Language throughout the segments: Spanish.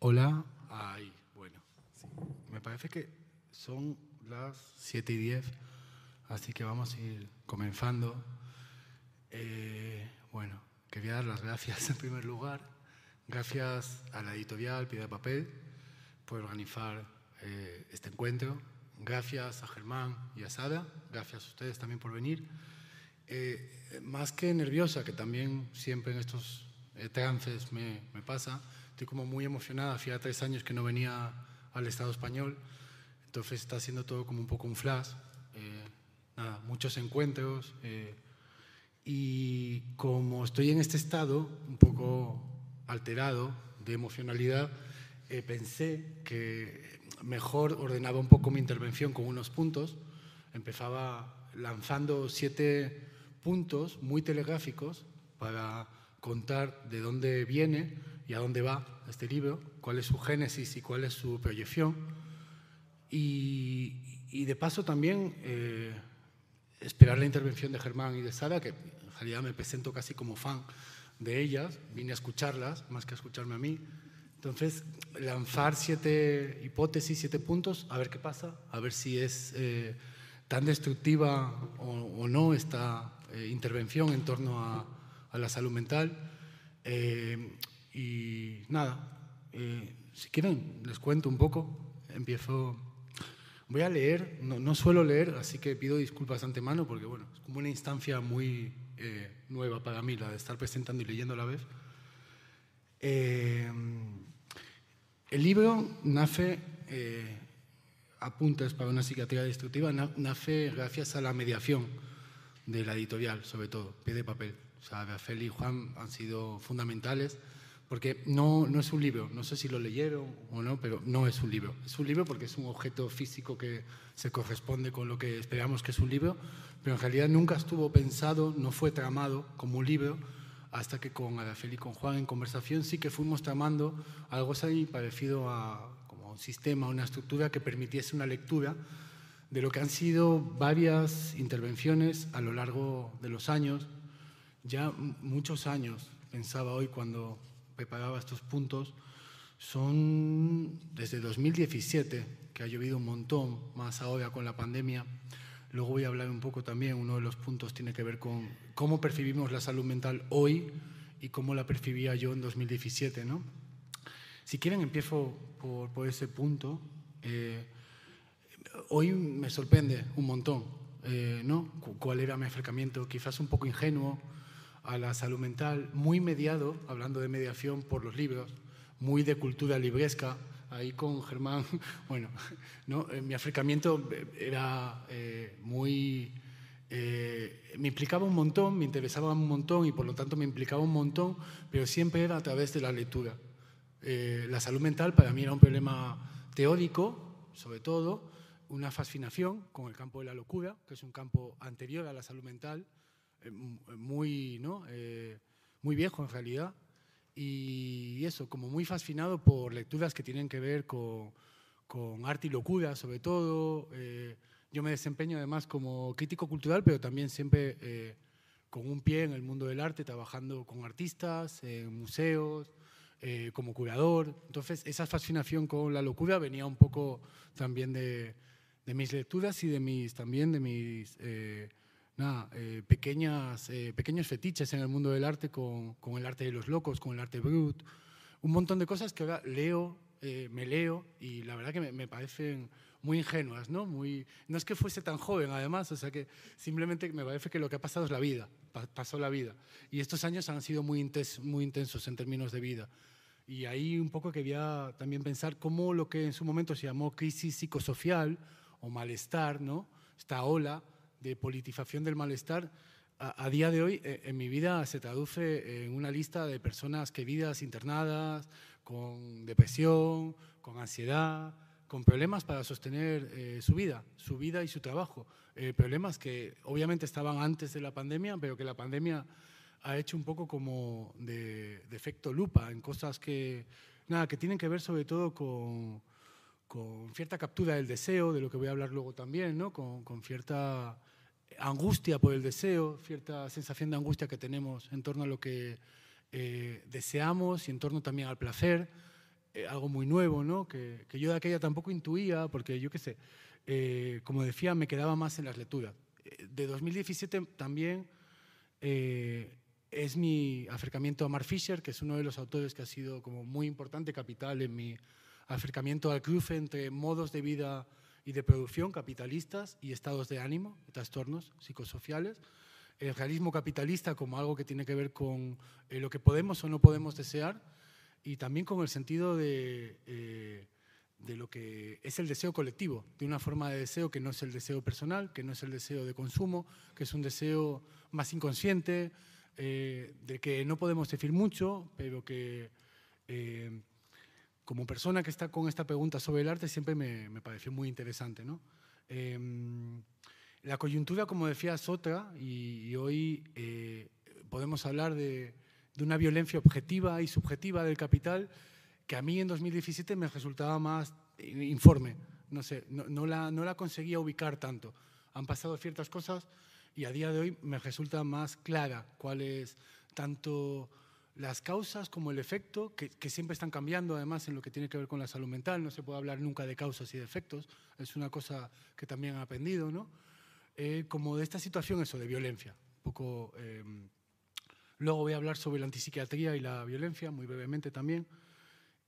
Hola. Ay, bueno. Me parece que son las 7 y 10, así que vamos a ir comenzando. Eh, bueno, quería dar las gracias en primer lugar. Gracias a la editorial Piedra Papel por organizar eh, este encuentro. Gracias a Germán y a Sara. Gracias a ustedes también por venir. Eh, más que nerviosa, que también siempre en estos trances me pasa, estoy como muy emocionada. Hacía tres años que no venía al Estado español, entonces está siendo todo como un poco un flash. Eh, nada, muchos encuentros. Eh, y como estoy en este estado un poco alterado de emocionalidad, eh, pensé que mejor ordenaba un poco mi intervención con unos puntos. Empezaba lanzando siete puntos muy telegráficos para contar de dónde viene y a dónde va este libro, cuál es su génesis y cuál es su proyección. Y, de paso también eh, esperar la intervención de Germán y de Sara, que en realidad me presento casi como fan de ellas, vine a escucharlas más que a escucharme a mí. Entonces, lanzar siete hipótesis, siete puntos, a ver qué pasa, a ver si es eh, tan destructiva o, no esta eh, intervención en torno a, a la salud mental. Y nada, eh, si quieren les cuento un poco. Empiezo, voy a leer, no, suelo leer, así que pido disculpas antemano porque bueno, es como una instancia muy eh, nueva para mí la de estar presentando y leyendo a la vez. Eh, el libro nace, Apuntes para una psiquiatría destructiva, nace gracias a la mediación de la editorial, sobre todo, pie de papel. O sea, Rafael y Juan han sido fundamentales porque no, no es un libro, no sé si lo leyeron o no, pero no es un libro. Es un libro porque es un objeto físico que se corresponde con lo que esperamos que es un libro, pero en realidad nunca estuvo pensado, no fue tramado como un libro, hasta que con Araceli y con Juan en conversación sí que fuimos tramando algo así parecido a como un sistema, una estructura que permitiese una lectura de lo que han sido varias intervenciones a lo largo de los años, ya muchos años, pensaba hoy cuando preparaba estos puntos son desde 2017, que ha llovido un montón, más ahora con la pandemia. Luego voy a hablar un poco también, uno de los puntos tiene que ver con cómo percibimos la salud mental hoy y cómo la percibía yo en 2017. ¿no? Si quieren, empiezo por, ese punto. Eh, hoy me sorprende un montón eh, ¿no? cuál era mi acercamiento, quizás un poco ingenuo, a la salud mental, muy mediado, hablando de mediación por los libros, muy de cultura libresca. Ahí con Germán, bueno, ¿no? Eh, mi acercamiento era eh, muy... Eh, me implicaba un montón, me interesaba un montón y por lo tanto me implicaba un montón, pero siempre era a través de la lectura. la salud mental para mí era un problema teórico, sobre todo, una fascinación con el campo de la locura, que es un campo anterior a la salud mental, eh, muy, ¿no? Eh, muy viejo en realidad. Y eso, como muy fascinado por lecturas que tienen que ver con, con arte y locura, sobre todo. Eh, yo me desempeño además como crítico cultural, pero también siempre con un pie en el mundo del arte, trabajando con artistas, en museos, como curador. Entonces, esa fascinación con la locura venía un poco también de, de mis lecturas y de mis, también de mis nada, eh, pequeñas, eh, pequeños fetiches en el mundo del arte con, con, el arte de los locos, con el arte brut, un montón de cosas que ahora leo, eh, me leo y la verdad que me, me, parecen muy ingenuas, ¿no? Muy, no es que fuese tan joven además, o sea que simplemente me parece que lo que ha pasado es la vida, pasó la vida. Y estos años han sido muy, muy intensos en términos de vida. Y ahí un poco quería también pensar cómo lo que en su momento se llamó crisis psicosocial o malestar, ¿no? Esta ola de politización del malestar, a, día de hoy eh, en mi vida se traduce en una lista de personas queridas internadas, con depresión, con ansiedad, con problemas para sostener eh, su vida, su vida y su trabajo. Eh, problemas que obviamente estaban antes de la pandemia, pero que la pandemia ha hecho un poco como de, efecto lupa en cosas que, nada, que tienen que ver sobre todo con, con cierta captura del deseo, de lo que voy a hablar luego también, ¿no? con, con cierta angustia por el deseo, cierta sensación de angustia que tenemos en torno a lo que eh, deseamos y en torno también al placer. eh, algo muy nuevo, ¿no? Que, que, yo de aquella tampoco intuía, porque yo qué sé, eh, como decía, me quedaba más en las lecturas. De 2017 también es mi acercamiento a Mark Fisher, que es uno de los autores que ha sido como muy importante, capital en mi acercamiento al cruce entre modos de vida y de producción capitalistas y estados de ánimo, trastornos psicosociales. El realismo capitalista como algo que tiene que ver con eh, lo que podemos o no podemos desear y también con el sentido de, eh, de lo que es el deseo colectivo, de una forma de deseo que no es el deseo personal, que no es el deseo de consumo, que es un deseo más inconsciente, eh, de que no podemos decir mucho, pero que como persona que está con esta pregunta sobre el arte siempre me, me pareció muy interesante. ¿no? Em, la coyuntura, como decía, es otra y, hoy eh, podemos hablar de, de, una violencia objetiva y subjetiva del capital que a mí en 2017 me resultaba más informe. No sé, no, no, la, no la conseguía ubicar tanto. Han pasado ciertas cosas y a día de hoy me resulta más clara cuál es tanto las causas como el efecto, que, siempre están cambiando además en lo que tiene que ver con la salud mental, no se puede hablar nunca de causas y de efectos, es una cosa que también han aprendido, ¿no? Eh, como de esta situación, eso, de violencia. poco, em, luego voy a hablar sobre la antipsiquiatría y la violencia, muy brevemente también.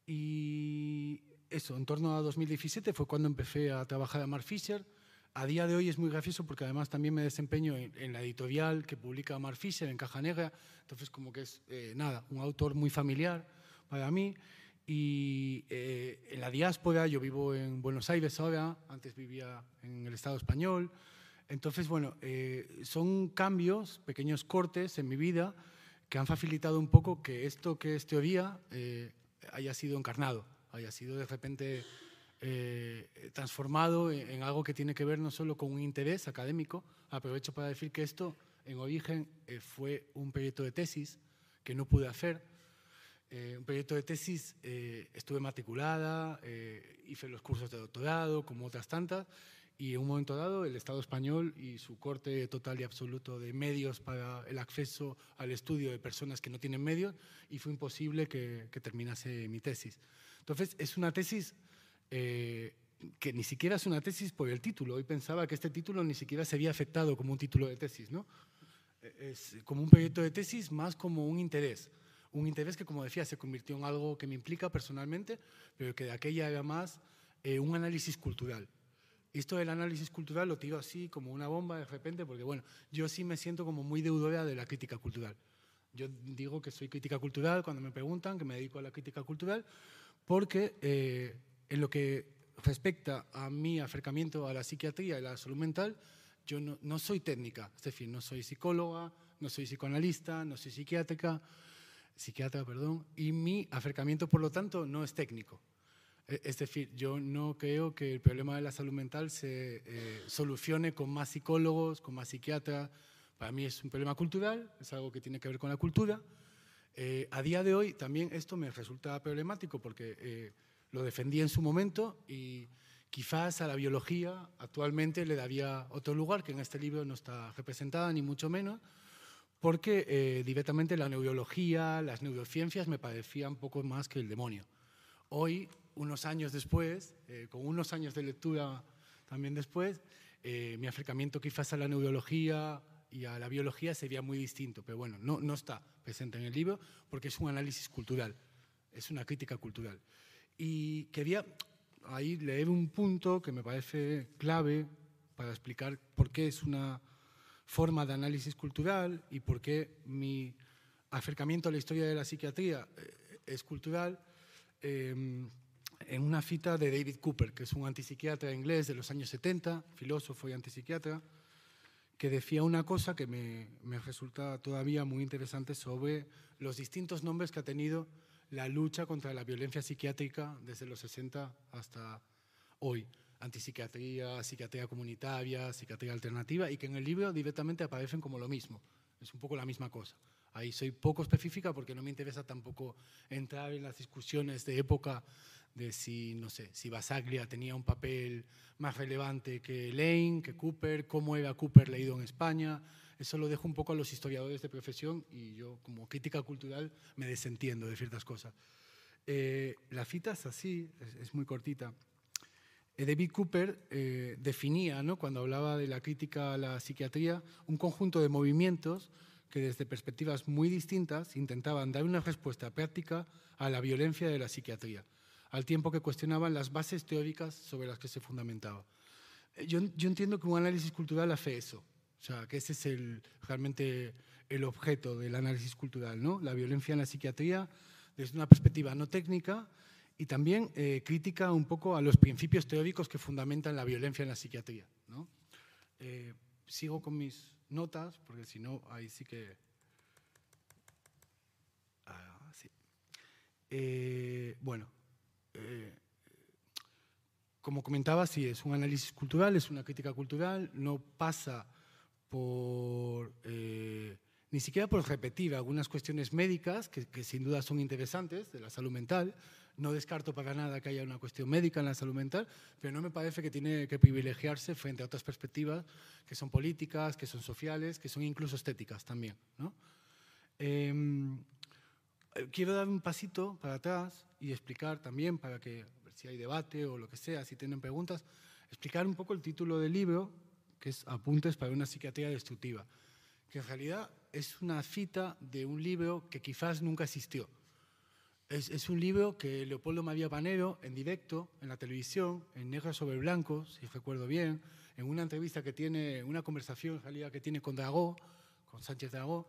Y eso, en torno a 2017 fue cuando empecé a trabajar a Mark Fisher, a día de hoy es muy gracioso porque además también me desempeño en, la editorial que publica Mark Fisher en Caja Negra, entonces como que es, eh, nada, un autor muy familiar para mí. Y eh, en la diáspora, yo vivo en Buenos Aires ahora, antes vivía en el Estado español. Entonces, bueno, eh, son cambios, pequeños cortes en mi vida que han facilitado un poco que esto que es teoría haya sido encarnado, haya sido de repente eh, transformado en, algo que tiene que ver no solo con un interés académico. Aprovecho para decir que esto, en origen, eh, fue un proyecto de tesis que no pude hacer. Eh, un proyecto de tesis, estuve matriculada, hice los cursos de doctorado, como otras tantas, y en un momento dado el Estado español y su corte total y absoluto de medios para el acceso al estudio de personas que no tienen medios, y fue imposible que, que terminase mi tesis. Entonces, es una tesis eh, que ni siquiera es una tesis por el título. Hoy pensaba que este título ni siquiera se había afectado como un título de tesis, ¿no? Eh, es como un proyecto de tesis más como un interés. Un interés que, como decía, se convirtió en algo que me implica personalmente, pero que de aquella era más eh, un análisis cultural. Esto del análisis cultural lo tiro así como una bomba de repente, porque bueno, yo sí me siento como muy deudora de la crítica cultural. Yo digo que soy crítica cultural cuando me preguntan que me dedico a la crítica cultural, porque en lo que respecta a mi acercamiento a la psiquiatría y la salud mental, yo no, soy técnica, es decir, no soy psicóloga, no soy psicoanalista, no soy psiquiátrica, psiquiatra, perdón, y mi acercamiento, por lo tanto, no es técnico. E, es decir, yo no creo que el problema de la salud mental se eh, solucione con más psicólogos, con más psiquiatras. Para mí es un problema cultural, es algo que tiene que ver con la cultura. Eh, a día de hoy también esto me resulta problemático porque eh, lo defendí en su momento y quizás a la biología actualmente le daría otro lugar que en este libro no está representada, ni mucho menos, porque eh, directamente la neurología, las neurociencias me parecían poco más que el demonio. Hoy, unos años después, eh, con unos años de lectura también después, eh, mi acercamiento quizás a la neurología y a la biología sería muy distinto, pero bueno, no, no está presente en el libro porque es un análisis cultural, es una crítica cultural. Y quería ahí leer un punto que me parece clave para explicar por qué es una forma de análisis cultural y por qué mi acercamiento a la historia de la psiquiatría eh, es cultural, em, en una cita de David Cooper, que es un antipsiquiatra inglés de los años 70, filósofo y antipsiquiatra, que decía una cosa que me, me resulta todavía muy interesante sobre los distintos nombres que ha tenido la lucha contra la violencia psiquiátrica desde los 60 hasta hoy. Antipsiquiatría, psiquiatría comunitaria, psiquiatría alternativa, y que en el libro directamente aparecen como lo mismo. Es un poco la misma cosa. Ahí soy poco específica porque no me interesa tampoco entrar en las discusiones de época de si, no sé, si Basaglia tenía un papel más relevante que Lane, que Cooper, cómo era Cooper leído en España, eso lo dejo un poco a los historiadores de profesión y yo como crítica cultural me desentiendo de ciertas cosas. Eh, la cita es así, es, muy cortita. Eh, David Cooper eh, definía, ¿no? cuando hablaba de la crítica a la psiquiatría, un conjunto de movimientos que desde perspectivas muy distintas intentaban dar una respuesta práctica a la violencia de la psiquiatría, al tiempo que cuestionaban las bases teóricas sobre las que se fundamentaba. Yo, yo entiendo que un análisis cultural hace eso, o sea, que ese es el, realmente el objeto del análisis cultural, ¿no? La violencia en la psiquiatría desde una perspectiva no técnica y también eh, crítica un poco a los principios teóricos que fundamentan la violencia en la psiquiatría, ¿no? Eh, sigo con mis notas, porque si no, ahí sí que... Ah. Eh, bueno, como comentaba, sí, es un análisis cultural, es una crítica cultural, no pasa por ni siquiera por repetir algunas cuestiones médicas, que, sin duda son interesantes, de la salud mental. No descarto para nada que haya una cuestión médica en la salud mental, pero no me parece que tiene que privilegiarse frente a otras perspectivas que son políticas, que son sociales, que son incluso estéticas también. Em, quiero dar un pasito para atrás y explicar también, para que si hay debate o lo que sea, si tienen preguntas, explicar un poco el título del libro, que es Apuntes para una psiquiatría destructiva que en realidad es una cita de un libro que quizás nunca existió. Es, un libro que Leopoldo María Panero, en directo, en la televisión, en negro sobre blanco, si recuerdo bien, en una entrevista que tiene, una conversación en realidad que tiene con Dragó, con Sánchez Dragó,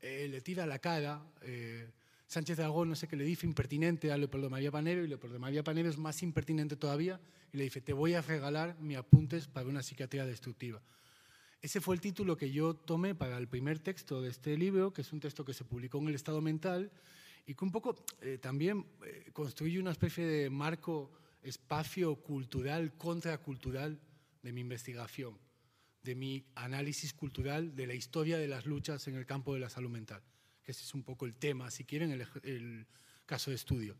eh, le tira la cara. Eh, Sánchez Dragó no sé qué le dice, impertinente a Leopoldo María Panero, y Leopoldo María Panero es más impertinente todavía, y le dice, te voy a regalar mis apuntes para una psiquiatría destructiva. Ese fue el título que yo tomé para el primer texto de este libro, que es un texto que se publicó en el Estado Mental y que un poco eh, también eh, construye una especie de marco espacio cultural, contracultural de mi investigación, de mi análisis cultural de la historia de las luchas en el campo de la salud mental, ese es un poco el tema, si quieren, el, el caso de estudio.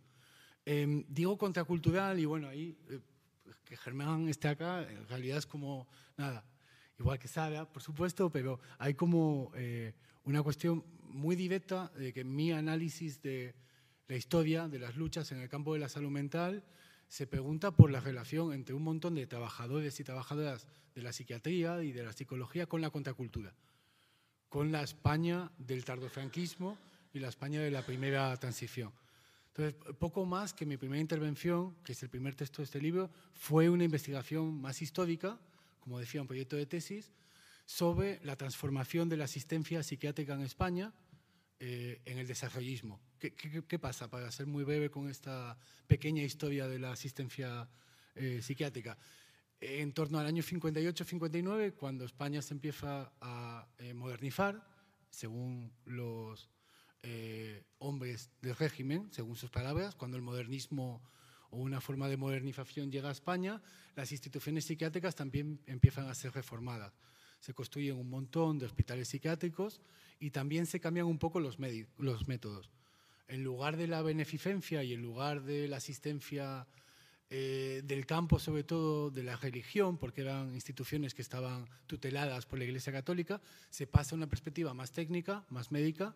Em, digo contracultural y bueno, ahí eh, que Germán esté acá, en realidad es como, nada, igual que Sara, por supuesto, pero hay como eh, una cuestión muy directa de que mi análisis de la historia de las luchas en el campo de la salud mental se pregunta por la relación entre un montón de trabajadores y trabajadoras de la psiquiatría y de la psicología con la contracultura, con la España del tardofranquismo y la España de la primera transición. Entonces, poco más que mi primera intervención, que es el primer texto de este libro, fue una investigación más histórica, como decía, un proyecto de tesis sobre la transformación de la asistencia psiquiátrica en España eh, en el desarrollismo. ¿Qué, pasa? Para ser muy breve con esta pequeña historia de la asistencia eh, psiquiátrica. En torno al año 58-59, cuando España se empieza a eh, modernizar, según los hombres del régimen, según sus palabras, cuando el modernismo o una forma de modernización llega a España, las instituciones psiquiátricas también empiezan a ser reformadas. Se construyen un montón de hospitales psiquiátricos y también se cambian un poco los, los métodos. En lugar de la beneficencia y en lugar de la asistencia eh, del campo, sobre todo de la religión, porque eran instituciones que estaban tuteladas por la Iglesia Católica, se pasa a una perspectiva más técnica, más médica,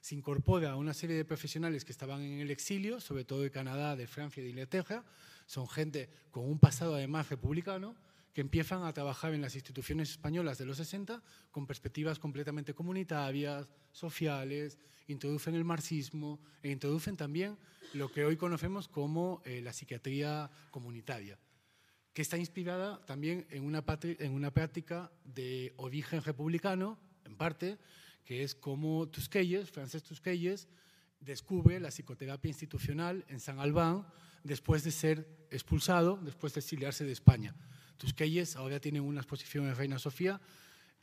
se incorpora a una serie de profesionales que estaban en el exilio, sobre todo de Canadá, de Francia y de Inglaterra. Son gente con un pasado además republicano, que empiezan a trabajar en las instituciones españolas de los 60 con perspectivas completamente comunitarias, sociales, introducen el marxismo e introducen también lo que hoy conocemos como eh, la psiquiatría comunitaria, que está inspirada también en una, práctica de origen republicano, en parte, que es como Tusquelles, Francés Tusquelles, descubre la psicoterapia institucional en San Albán después de ser expulsado, después de exiliarse de España. Tusquelles ahora tiene una exposición en Reina Sofía,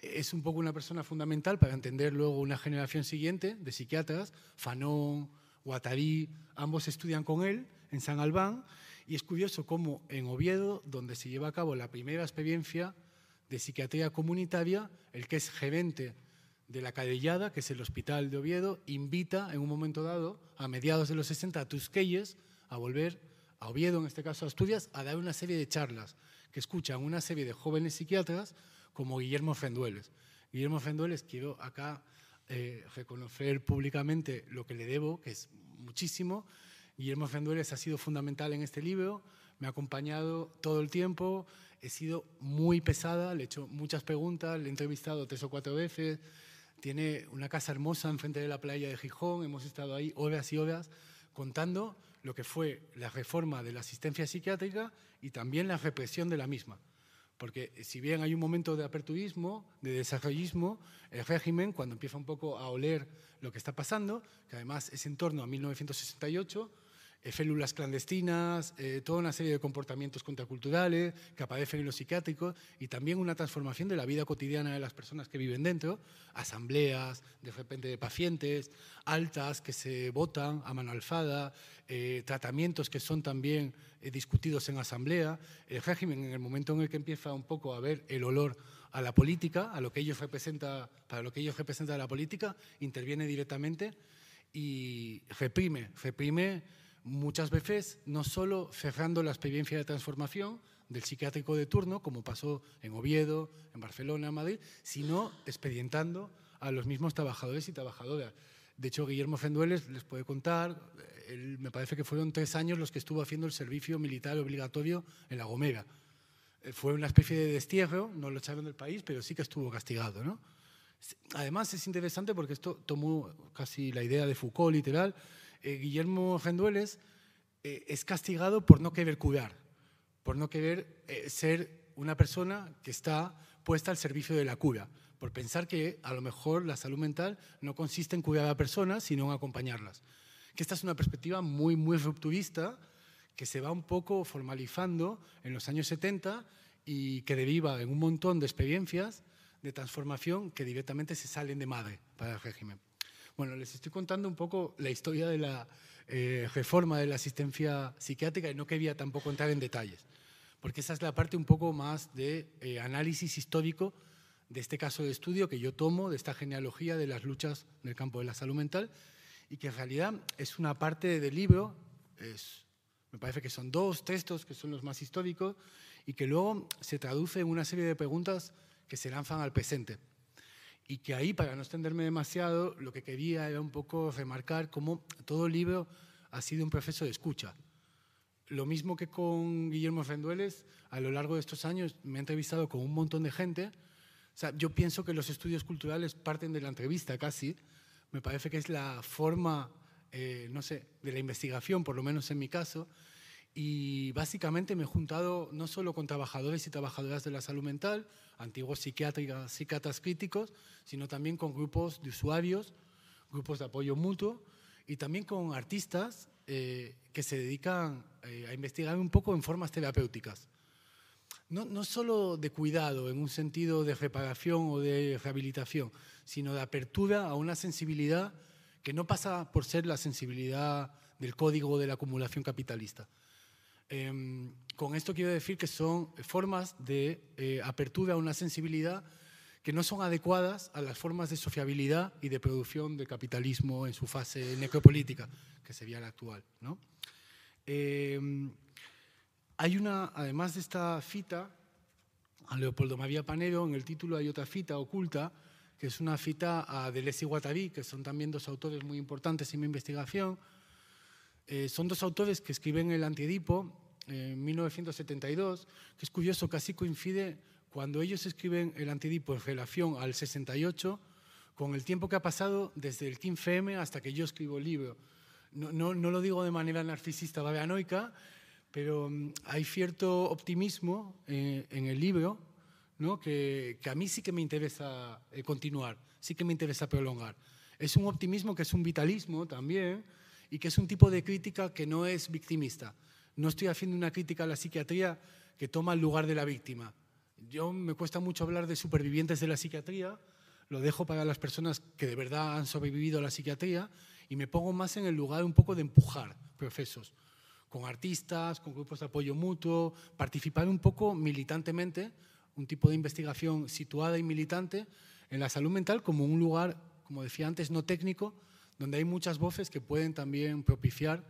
es un poco una persona fundamental para entender luego una generación siguiente de psiquiatras, Fanon, Guattari, ambos estudian con él en San Albán, y es curioso cómo en Oviedo, donde se lleva a cabo la primera experiencia de psiquiatría comunitaria, el que es gerente de la Cadellada, que es el hospital de Oviedo, invita en un momento dado, a mediados de los 60, a Tusquelles a volver a Oviedo, en este caso a Asturias, a dar una serie de charlas que escuchan una serie de jóvenes psiquiatras como Guillermo Fendueles. Guillermo Fendueles, quiero acá eh, reconocer públicamente lo que le debo, que es muchísimo. Guillermo Fendueles ha sido fundamental en este libro, me ha acompañado todo el tiempo, he sido muy pesada, le he hecho muchas preguntas, le he entrevistado tres o cuatro veces, tiene una casa hermosa enfrente de la playa de Gijón, hemos estado ahí horas y horas contando lo que fue la reforma de la asistencia psiquiátrica y también la represión de la misma. Porque si bien hay un momento de aperturismo, de desarrollismo, el régimen, cuando empieza un poco a oler lo que está pasando, que además es en torno a 1968, eh, células clandestinas, eh, toda una serie de comportamientos contraculturales que aparecen en los psiquiátricos y también una transformación de la vida cotidiana de las personas que viven dentro, asambleas de repente de pacientes, altas que se votan a mano alzada, eh, tratamientos que son también discutidos en asamblea, el régimen en el momento en el que empieza un poco a ver el olor a la política, a lo que ellos representa, para lo que ellos representan la política, interviene directamente y reprime, reprime muchas veces no solo cerrando la experiencia de transformación del psiquiátrico de turno, como pasó en Oviedo, en Barcelona, en Madrid, sino expedientando a los mismos trabajadores y trabajadoras. De hecho, Guillermo Fendueles les puede contar, me parece que fueron tres años los que estuvo haciendo el servicio militar obligatorio en La Gomera. Eh, fue una especie de destierro, no lo echaron del país, pero sí que estuvo castigado. ¿no? Además, es interesante porque esto tomó casi la idea de Foucault literal, eh, Guillermo Rendueles eh, es castigado por no querer cuidar, por no querer eh, ser una persona que está puesta al servicio de la cura, por pensar que a lo mejor la salud mental no consiste en cuidar a personas, sino en acompañarlas. Que esta es una perspectiva muy, muy rupturista que se va un poco formalizando en los años 70 y que deriva en un montón de experiencias de transformación que directamente se salen de madre para el régimen. Bueno, les estoy contando un poco la historia de la eh, reforma de la asistencia psiquiátrica y no quería tampoco entrar en detalles, porque esa es la parte un poco más de eh, análisis histórico de este caso de estudio que yo tomo, de esta genealogía de las luchas en el campo de la salud mental, y que en realidad es una parte del libro, es, me parece que son dos textos que son los más históricos, y que luego se traduce en una serie de preguntas que se lanzan al presente y que ahí, para no extenderme demasiado, lo que quería era un poco remarcar cómo todo el libro ha sido un proceso de escucha. Lo mismo que con Guillermo Rendueles, a lo largo de estos años me he entrevistado con un montón de gente. O sea, yo pienso que los estudios culturales parten de la entrevista casi. Me parece que es la forma, eh, no sé, de la investigación, por lo menos en mi caso, y básicamente me he juntado no solo con trabajadores y trabajadoras de la salud mental, antiguos psiquiatras, psiquiatras críticos, sino también con grupos de usuarios, grupos de apoyo mutuo y también con artistas eh, que se dedican eh, a investigar un poco en formas terapéuticas. No, no solo de cuidado en un sentido de reparación o de rehabilitación, sino de apertura a una sensibilidad que no pasa por ser la sensibilidad del código de la acumulación capitalista, Em, con esto quiero decir que son formas de eh, apertura a una sensibilidad que no son adecuadas a las formas de sociabilidad y de producción de capitalismo en su fase necropolítica, que sería la actual. ¿no? Em, hay una, además de esta cita a Leopoldo María Panero, en el título hay otra cita oculta, que es una cita a Deleuze y Guattari, que son también dos autores muy importantes en mi investigación, eh, son dos autores que escriben el Antiedipo en 1972, que es curioso, casi coincide cuando ellos escriben el Antiedipo en relación al 68, con el tiempo que ha pasado desde el 15M hasta que yo escribo el libro. No, no, no lo digo de manera narcisista babeanoica, pero mm, hay cierto optimismo eh, en el libro ¿no? que, que, a mí sí que me interesa eh, continuar, sí que me interesa prolongar. Es un optimismo que es un vitalismo también, y que es un tipo de crítica que no es victimista. No estoy haciendo una crítica a la psiquiatría que toma el lugar de la víctima. Yo me cuesta mucho hablar de supervivientes de la psiquiatría, lo dejo para las personas que de verdad han sobrevivido a la psiquiatría y me pongo más en el lugar un poco de empujar procesos con artistas, con grupos de apoyo mutuo, participar un poco militantemente, un tipo de investigación situada y militante en la salud mental como un lugar, como decía antes, no técnico, donde hay muchas voces que pueden también propiciar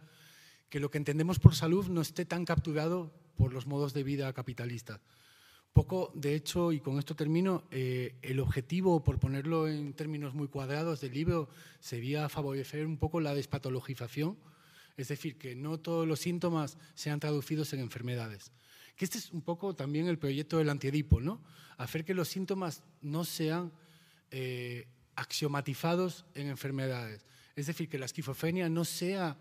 que lo que entendemos por salud no esté tan capturado por los modos de vida capitalistas. Poco, de hecho, y con esto termino, eh, el objetivo, por ponerlo en términos muy cuadrados del libro, sería favorecer un poco la despatologización Es decir, que no todos los síntomas sean traducidos en enfermedades. Que este es un poco también el proyecto del antiedipo, ¿no? Hacer que los síntomas no sean eh, axiomatizados en enfermedades. Es decir, que la esquizofrenia no sea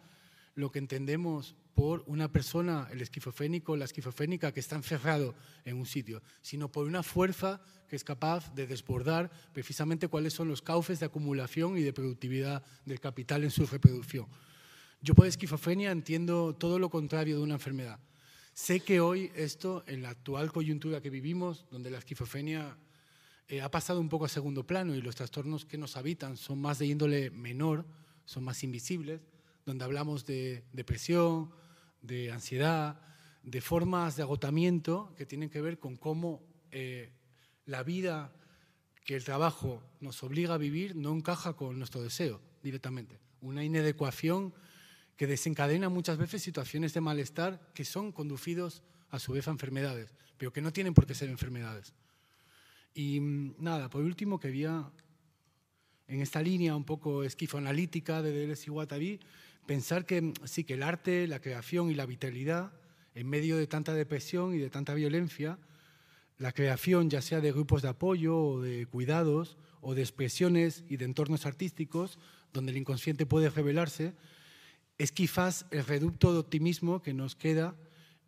lo que entendemos por una persona, el esquizofrénico, la esquizofrénica, que está encerrado en un sitio, sino por una fuerza que es capaz de desbordar precisamente cuáles son los cauces de acumulación y de productividad del capital en su reproducción. Yo por esquizofrenia entiendo todo lo contrario de una enfermedad. Sé que hoy esto, en la actual coyuntura que vivimos, donde la esquizofrenia eh, ha pasado un poco a segundo plano y los trastornos que nos habitan son más de índole menor, son más invisibles, donde hablamos de depresión, de ansiedad, de formas de agotamiento que tienen que ver con cómo eh, la vida que el trabajo nos obliga a vivir no encaja con nuestro deseo directamente. Una inadecuación que desencadena muchas veces situaciones de malestar que son conducidos a su vez a enfermedades, pero que no tienen por qué ser enfermedades. Y mm, nada, por último quería, en esta línea un poco esquizoanalítica de Deleuze y Guattari, pensar que mm, sí, que el arte, la creación y la vitalidad, en medio de tanta depresión y de tanta violencia, la creación, ya sea de grupos de apoyo o de cuidados o de expresiones y de entornos artísticos donde el inconsciente puede revelarse, es quizás el reducto de optimismo que nos queda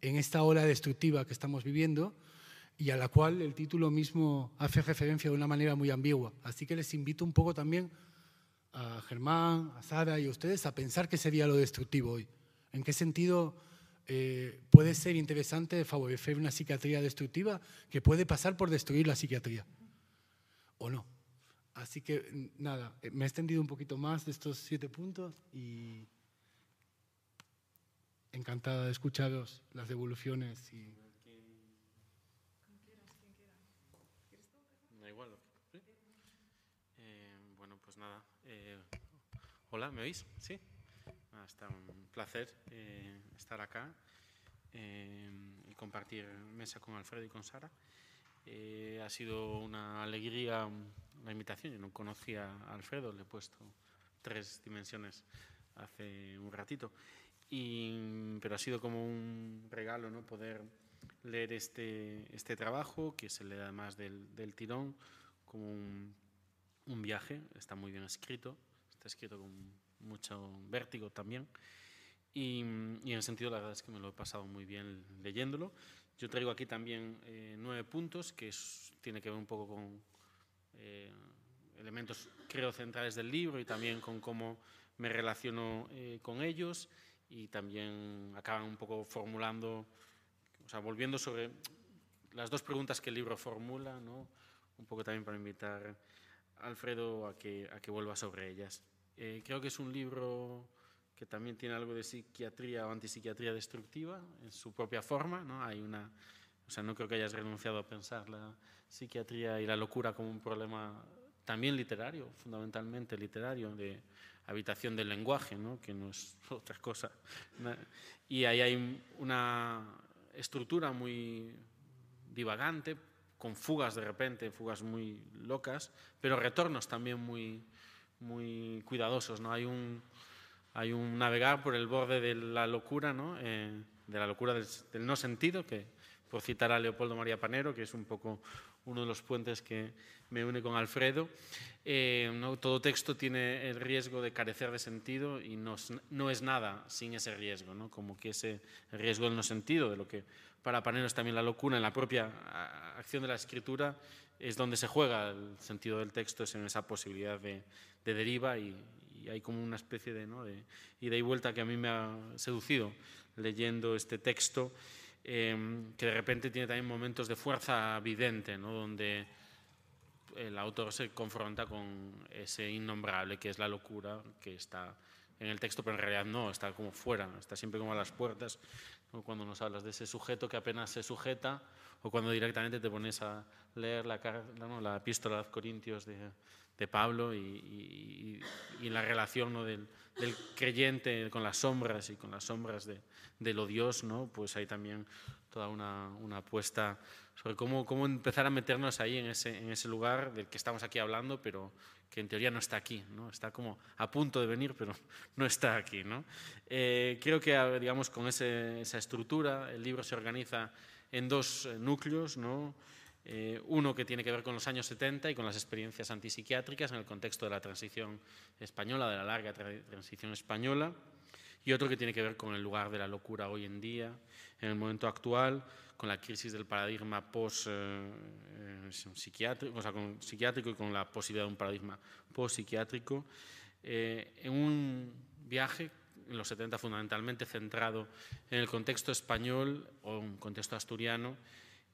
en esta ola destructiva que estamos viviendo y a la cual el título mismo hace referencia de una manera muy ambigua. Así que les invito un poco también a Germán, a Sara y a ustedes a pensar qué sería lo destructivo hoy. ¿En qué sentido eh, puede ser interesante favorecer una psiquiatría destructiva que puede pasar por destruir la psiquiatría? ¿O no? Así que nada, eh, me he extendido un poquito más de estos siete puntos y encantada de escucharos las devoluciones y Hola, ¿me oís? Sí. Ah, está un placer eh, estar acá eh, y compartir mesa con Alfredo y con Sara. Eh, ha sido una alegría la invitación. Yo no conocía a Alfredo, le he puesto tres dimensiones hace un ratito. Pero ha sido como un regalo ¿no? poder leer este, este trabajo, que se le da además del, del tirón, como un viaje. Está muy bien escrito está escrito con mucho vértigo también. Y, en el sentido, la verdad es que me lo he pasado muy bien leyéndolo. Yo traigo aquí también eh, nueve puntos, que es, tiene que ver un poco con eh, elementos, creo, centrales del libro y también con cómo me relaciono eh, con ellos. Y también acaban un poco formulando, o sea, volviendo sobre las dos preguntas que el libro formula, ¿no? un poco también para invitar Alfredo a que, a que vuelva sobre ellas. Eh, creo que es un libro que también tiene algo de psiquiatría o antipsiquiatría destructiva en su propia forma. ¿no? Hay una, o sea, no creo que hayas renunciado a pensar la psiquiatría y la locura como un problema también literario, fundamentalmente literario, de habitación del lenguaje, ¿no? que no es otra cosa. Y ahí hay una estructura muy divagante, con fugas de repente, fugas muy locas, pero retornos también muy, muy cuidadosos, ¿no? Hay un, hay un navegar por el borde de la locura, ¿no? Eh, de la locura del, no sentido, que por citar a Leopoldo María Panero, que es un poco uno de los puentes que me une con Alfredo. Eh, ¿no? Todo texto tiene el riesgo de carecer de sentido y no, no es nada sin ese riesgo, ¿no? como que ese riesgo del no sentido, de lo que para Panero es también la locura en la propia acción de la escritura, es donde se juega el sentido del texto, es en esa posibilidad de, deriva y, hay como una especie de, ¿no? de, ida y vuelta que a mí me ha seducido leyendo este texto, em, que de repente tiene también momentos de fuerza evidente, ¿no? donde el autor se confronta con ese innombrable que es la locura que está en el texto, pero en realidad no, está como fuera, está siempre como a las puertas, cuando nos hablas de ese sujeto que apenas se sujeta o cuando directamente te pones a leer la, la epístola de Corintios de, de Pablo y, la relación ¿no? del, del, creyente con las sombras y con las sombras de, de lo Dios, ¿no? pues hay también toda una, una apuesta sobre cómo, cómo, empezar a meternos ahí en ese, en ese lugar del que estamos aquí hablando, pero que en teoría no está aquí, ¿no? está como a punto de venir, pero no está aquí. ¿no? Eh, creo que, digamos, con ese, esa estructura, el libro se organiza en dos eh, núcleos, ¿no? Eh, uno que tiene que ver con los años 70 y con las experiencias antipsiquiátricas en el contexto de la transición española, de la larga transición española, y otro que tiene que ver con el lugar de la locura hoy en día, en el momento actual, con la crisis del paradigma post-psiquiátrico, eh, psiquiátrico y con la posibilidad de un paradigma post-psiquiátrico, en un viaje en los 70 fundamentalmente centrado en el contexto español o un contexto asturiano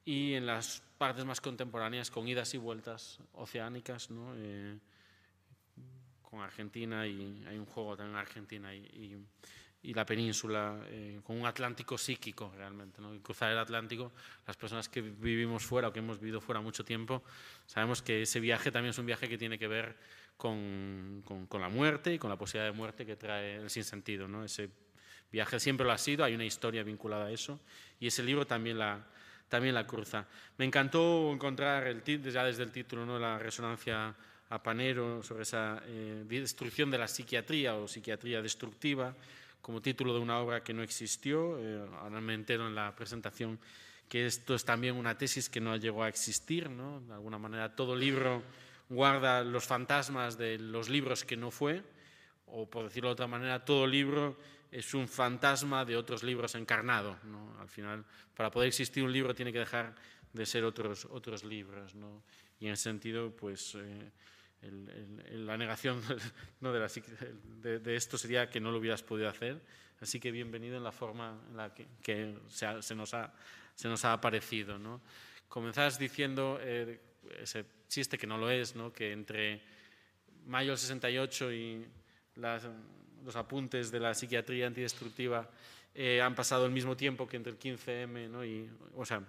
y en las partes más contemporáneas con idas y vueltas oceánicas, ¿no? Eh, con Argentina y hay un juego también en Argentina y, y, la península, eh, con un Atlántico psíquico realmente. ¿no? cruzar el Atlántico, las personas que vivimos fuera o que hemos vivido fuera mucho tiempo, sabemos que ese viaje también es un viaje que tiene que ver con, con, la muerte y con la posibilidad de muerte que trae el sinsentido. ¿no? Ese viaje siempre lo ha sido, hay una historia vinculada a eso y ese libro también la, también la cruza. Me encantó encontrar el, ya desde el título ¿no? la resonancia a Panero sobre esa eh, destrucción de la psiquiatría o psiquiatría destructiva como título de una obra que no existió. Eh, ahora me entero en la presentación que esto es también una tesis que no llegó a existir. ¿no? De alguna manera, todo libro guarda los fantasmas de los libros que no fue, o por decirlo de otra manera, todo libro es un fantasma de otros libros encarnado. ¿no? Al final, para poder existir un libro tiene que dejar de ser otros, otros libros. ¿no? Y en ese sentido, pues eh, la negación ¿no? de, de, de, esto sería que no lo hubieras podido hacer. Así que bienvenido en la forma en la que, que se, se, nos ha, se nos ha aparecido. ¿no? Comenzás diciendo eh, ese chiste que no lo es, que entre mayo del 68 y los apuntes de la psiquiatría antidestructiva eh, han pasado el mismo tiempo que entre el 15M, ¿no? y, o sea,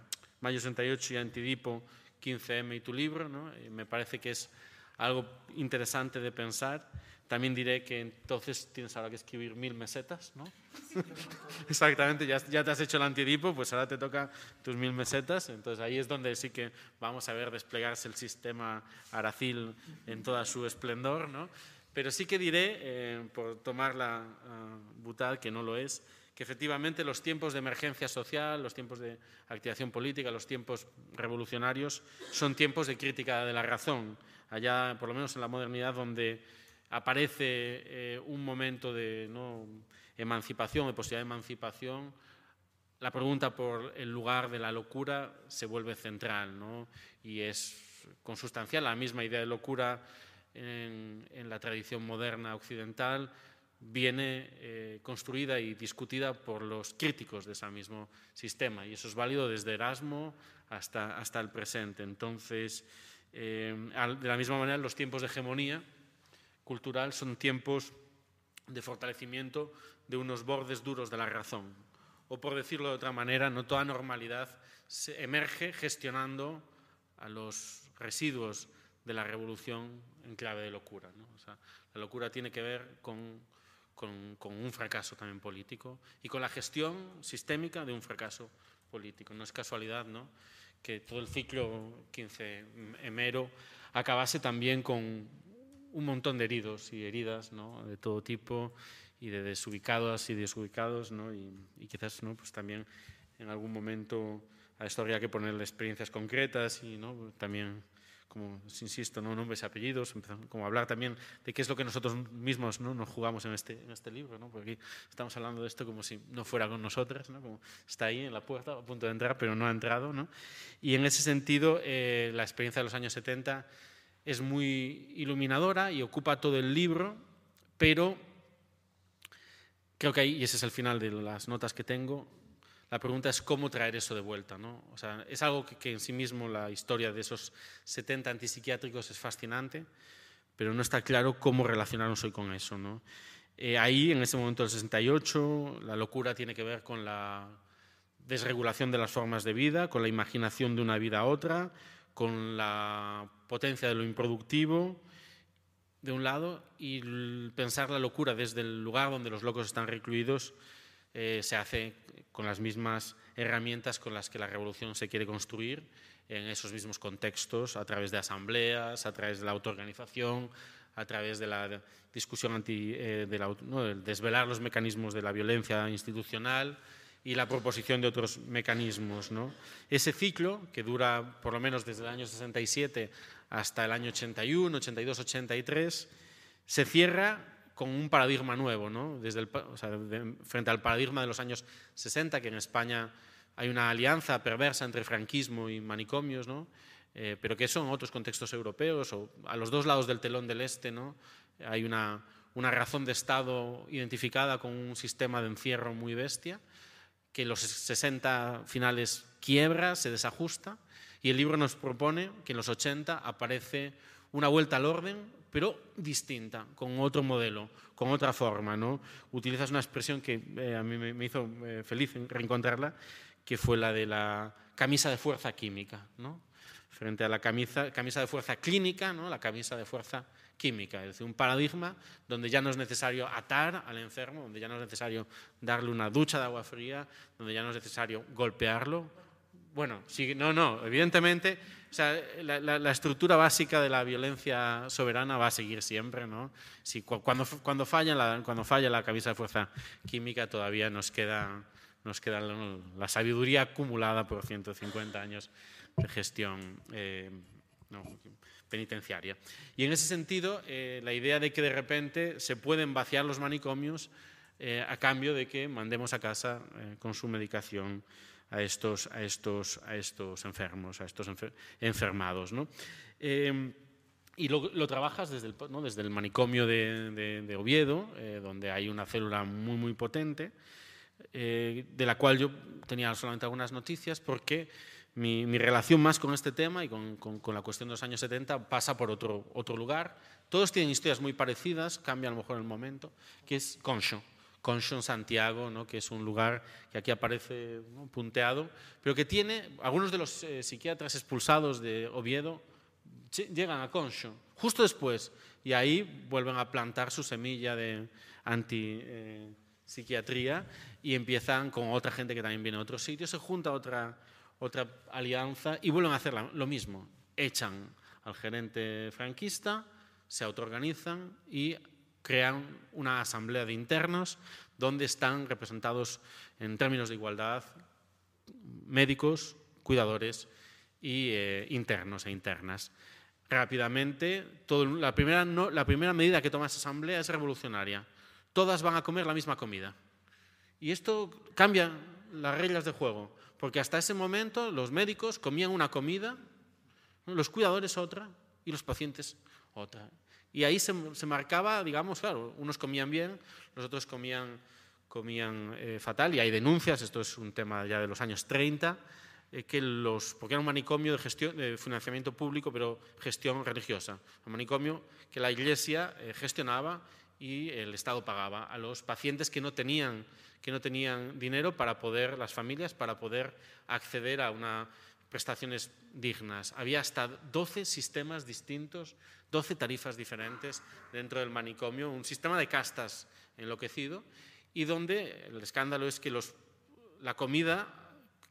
mayo 68 y Antidipo, 15M y tu libro. ¿no? me parece que es algo interesante de pensar. También diré que entonces tienes ahora que escribir mil mesetas, ¿no? Exactamente, ya, ya, te has hecho el antidipo, pues ahora te toca tus mil mesetas. Entonces ahí es donde sí que vamos a ver desplegarse el sistema Aracil en toda su esplendor, ¿no? Pero sí que diré, eh, por tomar la uh, butad, que no lo es, que efectivamente los tiempos de emergencia social, los tiempos de activación política, los tiempos revolucionarios son tiempos de crítica de la razón. Allá, por lo menos en la modernidad, donde aparece eh, un momento de emancipación, de posibilidad de emancipación, la pregunta por el lugar de la locura se vuelve central ¿no? y es consustancial la misma idea de locura en, la tradición moderna occidental viene eh, construida y discutida por los críticos de ese mismo sistema y eso es válido desde Erasmo hasta, hasta el presente. Entonces, eh, de la misma manera, los tiempos de hegemonía cultural son tiempos de fortalecimiento de unos bordes duros de la razón. O por decirlo de otra manera, no toda normalidad se emerge gestionando a los residuos de la revolución en clave de locura. la locura tiene que ver con, con, un fracaso también político y con la gestión sistémica de un fracaso político. No es casualidad ¿no? que todo el ciclo 15 emero acabase también con un montón de heridos y heridas ¿no? de todo tipo y de desubicados y desubicados ¿no? y, y, quizás ¿no? pues también en algún momento a esto habría que ponerle experiencias concretas y ¿no? también como insisto, ¿no? nombres y apellidos, como hablar también de qué es lo que nosotros mismos ¿no? nos jugamos en este, en este libro, ¿no? porque aquí estamos hablando de esto como si no fuera con nosotras, ¿no? como está ahí en la puerta a punto de entrar, pero no ha entrado. ¿no? Y en ese sentido, eh, la experiencia de los años 70 es muy iluminadora y ocupa todo el libro, pero creo que ahí, y ese es el final de las notas que tengo, la pregunta es cómo traer eso de vuelta. ¿no? O sea, es algo que, en sí mismo la historia de esos 70 antipsiquiátricos es fascinante, pero no está claro cómo relacionarnos hoy con eso. ¿no? Eh, ahí, en ese momento del 68, la locura tiene que ver con la desregulación de las formas de vida, con la imaginación de una vida a otra, con la potencia de lo improductivo de un lado, y pensar la locura desde el lugar donde los locos están recluidos eh, se hace con las mismas herramientas con las que la revolución se quiere construir en esos mismos contextos, a través de asambleas, a través de la autoorganización, a través de la discusión anti, eh, de desvelar los mecanismos de la violencia institucional y la proposición de otros mecanismos. Ese ciclo, que dura por lo menos desde el año 67 hasta el año 81, 82, 83, se cierra con un paradigma nuevo, ¿no? Desde frente al paradigma de los años 60, que en España hay una alianza perversa entre franquismo y manicomios, ¿no? Eh, pero que eso en otros contextos europeos o a los dos lados del telón del este ¿no? hay una, una razón de Estado identificada con un sistema de encierro muy bestia, que en los 60 finales quiebra, se desajusta, y el libro nos propone que en los 80 aparece una vuelta al orden, pero distinta, con otro modelo, con otra forma. ¿no? Utilizas una expresión que eh, a mí me, hizo eh, feliz reencontrarla, que fue la de la camisa de fuerza química, ¿no? frente a la camisa, camisa de fuerza clínica, ¿no? la camisa de fuerza química, es decir, un paradigma donde ya no es necesario atar al enfermo, donde ya no es necesario darle una ducha de agua fría, donde ya no es necesario golpearlo. Bueno, sí, no, no, evidentemente, o sea, la, la, estructura básica de la violencia soberana va a seguir siempre, ¿no? Si, cuando, cuando, falla la, cuando falla la de fuerza química todavía nos queda nos queda la sabiduría acumulada por 150 años de gestión eh, penitenciaria. Y en ese sentido, eh, la idea de que de repente se pueden vaciar los manicomios eh, a cambio de que mandemos a casa con su medicación a estos, a estos, a estos enfermos, a estos enfermados. y lo, trabajas desde el, desde el manicomio de, de Oviedo, donde hay una célula muy, muy potente, eh, de la cual yo tenía solamente algunas noticias porque mi, relación más con este tema y con, la cuestión de los años 70 pasa por otro, otro lugar. Todos tienen historias muy parecidas, cambia a lo mejor el momento, que es Concho. Concho en Santiago, ¿no? que es un lugar que aquí aparece punteado, pero que tiene, algunos de los eh, psiquiatras expulsados de Oviedo llegan a Concho justo después y ahí vuelven a plantar su semilla de anti... Eh, psiquiatría y empiezan con otra gente que también viene de otros sitios, se junta otra, otra alianza y vuelven a hacer lo mismo. Echan al gerente franquista, se autoorganizan y crean una asamblea de internos donde están representados en términos de igualdad médicos, cuidadores y eh, internos e internas. Rápidamente, la, primera la primera medida que toma esa asamblea es revolucionaria todas van a comer la misma comida. Y esto cambia las reglas de juego, porque hasta ese momento los médicos comían una comida, los cuidadores otra y los pacientes otra. Y ahí se, marcaba, digamos, claro, unos comían bien, los otros comían, comían eh, fatal, y hay denuncias, esto es un tema ya de los años 30, eh, que los, porque era un manicomio de, gestión, de financiamiento público, pero gestión religiosa, un manicomio que la Iglesia eh, gestionaba y el Estado pagaba a los pacientes que no tenían, que no tenían dinero para poder, las familias, para poder acceder a unas prestaciones dignas. Había hasta 12 sistemas distintos, 12 tarifas diferentes dentro del manicomio, un sistema de castas enloquecido y donde el escándalo es que la comida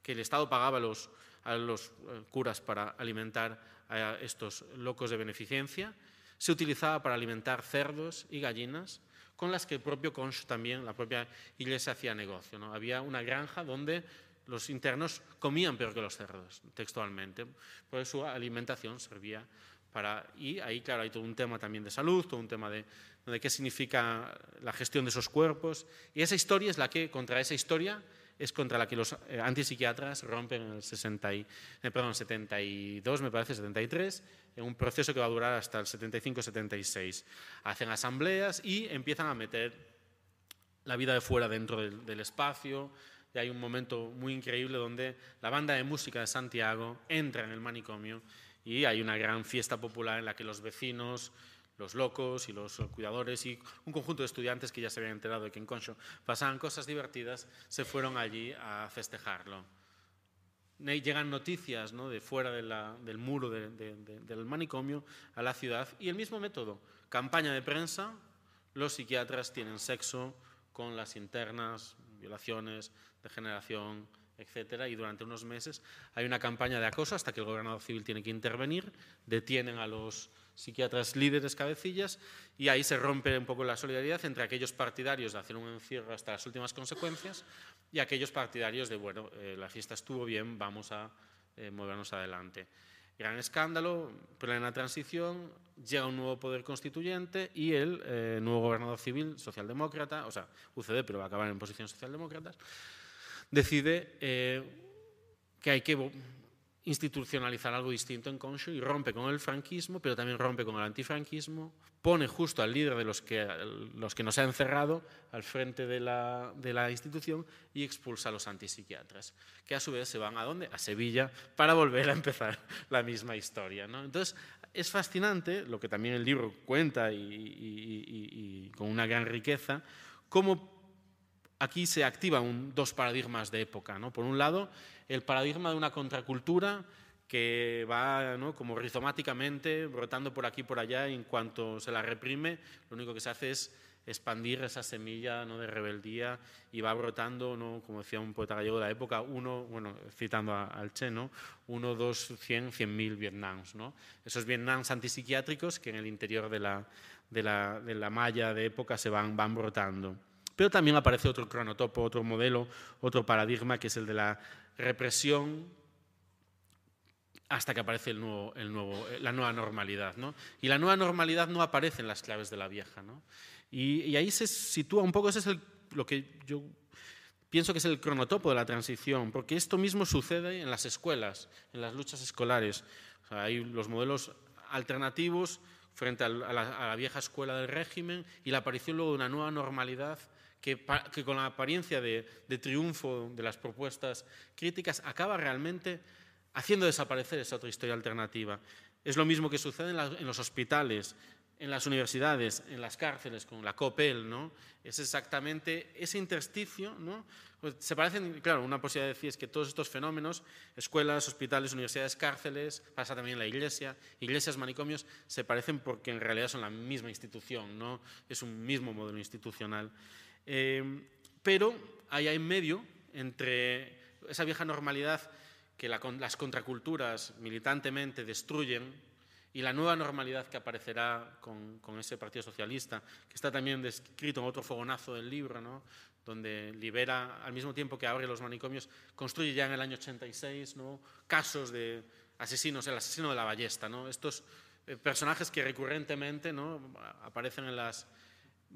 que el Estado pagaba a los, eh, curas para alimentar a estos locos de beneficencia, se utilizaba para alimentar cerdos y gallinas, con las que el propio Conch también, la propia iglesia hacía negocio. ¿no? Había una granja donde los internos comían peor que los cerdos, textualmente, pues su alimentación servía para... Y ahí, claro, hay todo un tema también de salud, todo un tema de, de qué significa la gestión de esos cuerpos. Y esa historia es la que, contra esa historia, es contra la que los eh, antipsiquiatras rompen en el 60 y, eh, perdón, 72, me parece, 73, en un proceso que va a durar hasta el 75-76. Hacen asambleas y empiezan a meter la vida de fuera dentro del, espacio. Y hay un momento muy increíble donde la banda de música de Santiago entra en el manicomio y hay una gran fiesta popular en la que los vecinos, los locos y los cuidadores y un conjunto de estudiantes que ya se habían enterado de que en Concho pasaban cosas divertidas, se fueron allí a festejarlo. llegan noticias ¿no? de fuera del muro del manicomio a la ciudad y el mismo método, campaña de prensa, los psiquiatras tienen sexo con las internas, violaciones, degeneración, etcétera, y durante unos meses hay una campaña de acoso hasta que el gobernador civil tiene que intervenir, detienen a los psiquiatras líderes cabecillas y ahí se rompe un poco la solidaridad entre aquellos partidarios de hacer un encierro hasta las últimas consecuencias y aquellos partidarios de, bueno, eh, la fiesta estuvo bien, vamos a eh, movernos adelante. Gran escándalo, plena transición, llega un nuevo poder constituyente y el eh, nuevo gobernador civil, socialdemócrata, o sea, UCD, pero va a acabar en posición socialdemócratas, decide que hay que institucionalizar algo distinto en Concho y rompe con el franquismo, pero también rompe con el antifranquismo, pone justo al líder de los que, los que nos ha encerrado al frente de la, de la institución y expulsa a los antipsiquiatras, que a su vez se van a dónde? A Sevilla para volver a empezar la misma historia. ¿no? Entonces, es fascinante, lo que también el libro cuenta y, con una gran riqueza, cómo aquí se activan dos paradigmas de época. ¿no? Por un lado, el paradigma de una contracultura que va como rizomáticamente brotando por aquí y por allá y en cuanto se la reprime, lo único que se hace es expandir esa semilla ¿no? de rebeldía y va brotando, ¿no? como decía un poeta gallego de la época, uno, bueno, citando al Che, ¿no? uno, dos, cien, cien mil Vietnams. ¿no? Esos Vietnams antipsiquiátricos que en el interior de la, de la, de la malla de época se van, van brotando. Pero también aparece otro cronotopo, otro modelo, otro paradigma, que es el de la represión hasta que aparece el nuevo, el nuevo, la nueva normalidad. ¿no? Y la nueva normalidad no aparece en las claves de la vieja. ¿no? Y, ahí se sitúa un poco, ese es lo que yo pienso que es el cronotopo de la transición, porque esto mismo sucede en las escuelas, en las luchas escolares. hay los modelos alternativos frente a la, vieja escuela del régimen y la aparición luego de una nueva normalidad que, con la apariencia de, triunfo de las propuestas críticas acaba realmente haciendo desaparecer esa otra historia alternativa. Es lo mismo que sucede en, los hospitales, en las universidades, en las cárceles, con la COPEL, ¿no? Es exactamente ese intersticio, ¿no? Pues se parecen, claro, una posibilidad de decir es que todos estos fenómenos, escuelas, hospitales, universidades, cárceles, pasa también en la iglesia, iglesias, manicomios, se parecen porque en realidad son la misma institución, ¿no? Es un mismo modelo institucional. Em, pero hay en medio, entre esa vieja normalidad que las contraculturas militantemente destruyen y la nueva normalidad que aparecerá con, ese Partido Socialista, que está también descrito en otro fogonazo del libro, ¿no? donde libera, al mismo tiempo que abre los manicomios, construye ya en el año 86 ¿no? casos de asesinos, el asesino de la ballesta, ¿no? estos eh, personajes que recurrentemente ¿no? aparecen en las,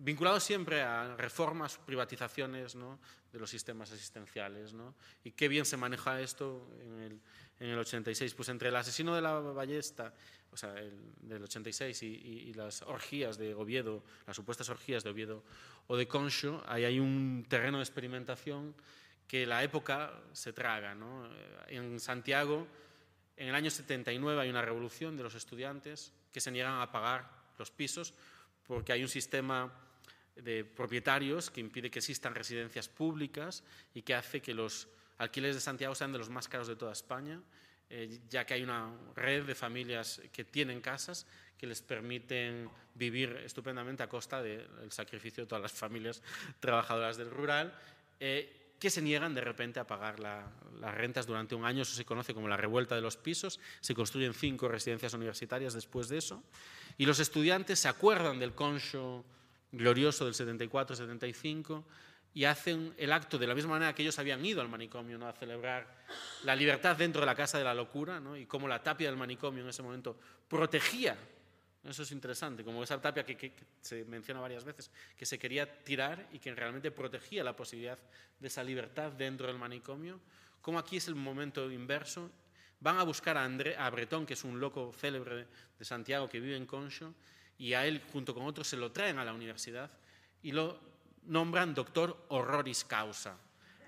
vinculado siempre a reformas, privatizaciones de los sistemas asistenciales. Y qué bien se maneja esto en el, 86. Pues entre el asesino de la ballesta, o sea, el, del 86 y, las orgías de Oviedo, las supuestas orgías de Oviedo o de Concho, ahí hay un terreno de experimentación que la época se traga. En Santiago, en el año 79 hay una revolución de los estudiantes que se niegan a pagar los pisos porque hay un sistema de propietarios que impide que existan residencias públicas y que hace que los alquileres de Santiago sean de los más caros de toda España, eh, ya que hay una red de familias que tienen casas que les permiten vivir estupendamente a costa del sacrificio de todas las familias trabajadoras del rural, eh, que se niegan de repente a pagar las rentas durante un año. Eso se conoce como la revuelta de los pisos. Se construyen cinco residencias universitarias después de eso. Y los estudiantes se acuerdan del concho glorioso del 74-75 y hacen el acto de la misma manera que ellos habían ido al manicomio ¿no? a celebrar la libertad dentro de la casa de la locura ¿no? y cómo la tapia del manicomio en ese momento protegía. Eso es interesante, como esa tapia que, se menciona varias veces, que se quería tirar y que realmente protegía la posibilidad de esa libertad dentro del manicomio, como aquí es el momento inverso. Van a buscar a, André, a Bretón, que es un loco célebre de Santiago que vive en Concho, y a él junto con otros se lo traen a la universidad y lo nombran doctor horroris causa,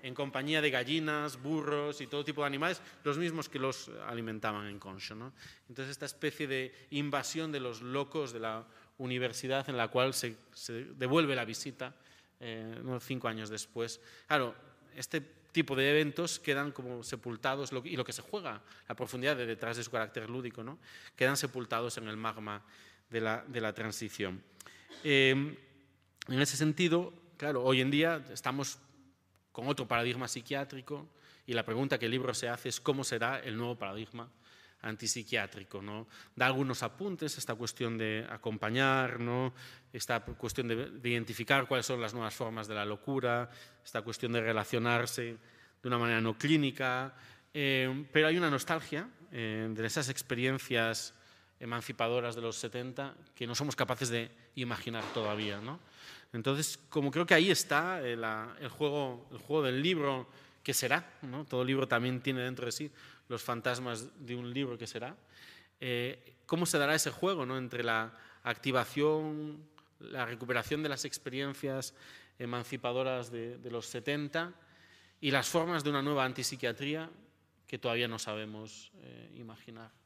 en compañía de gallinas, burros y todo tipo de animales, los mismos que los alimentaban en Concho. Entonces esta especie de invasión de los locos de la universidad en la cual se, devuelve la visita eh, cinco años después. Claro, este tipo de eventos quedan como sepultados y lo que se juega, la profundidad de detrás de su carácter lúdico, ¿no? quedan sepultados en el magma de la, transición. Em, en ese sentido, claro, hoy en día estamos con otro paradigma psiquiátrico y la pregunta que el libro se hace es cómo será el nuevo paradigma antipsiquiátrico. ¿no? Da algunos apuntes, esta cuestión de acompañar, ¿no? esta cuestión de, identificar cuáles son las nuevas formas de la locura, esta cuestión de relacionarse de una manera no clínica, eh, pero hay una nostalgia eh, de esas experiencias emancipadoras de los 70 que no somos capaces de imaginar todavía. ¿no? Entonces, como creo que ahí está el, el, juego, el juego del libro que será, ¿no? todo libro también tiene dentro de sí los fantasmas de un libro que será, eh, ¿cómo se dará ese juego ¿no? entre la activación, la recuperación de las experiencias emancipadoras de, los 70 y las formas de una nueva antipsiquiatría que todavía no sabemos eh, imaginar?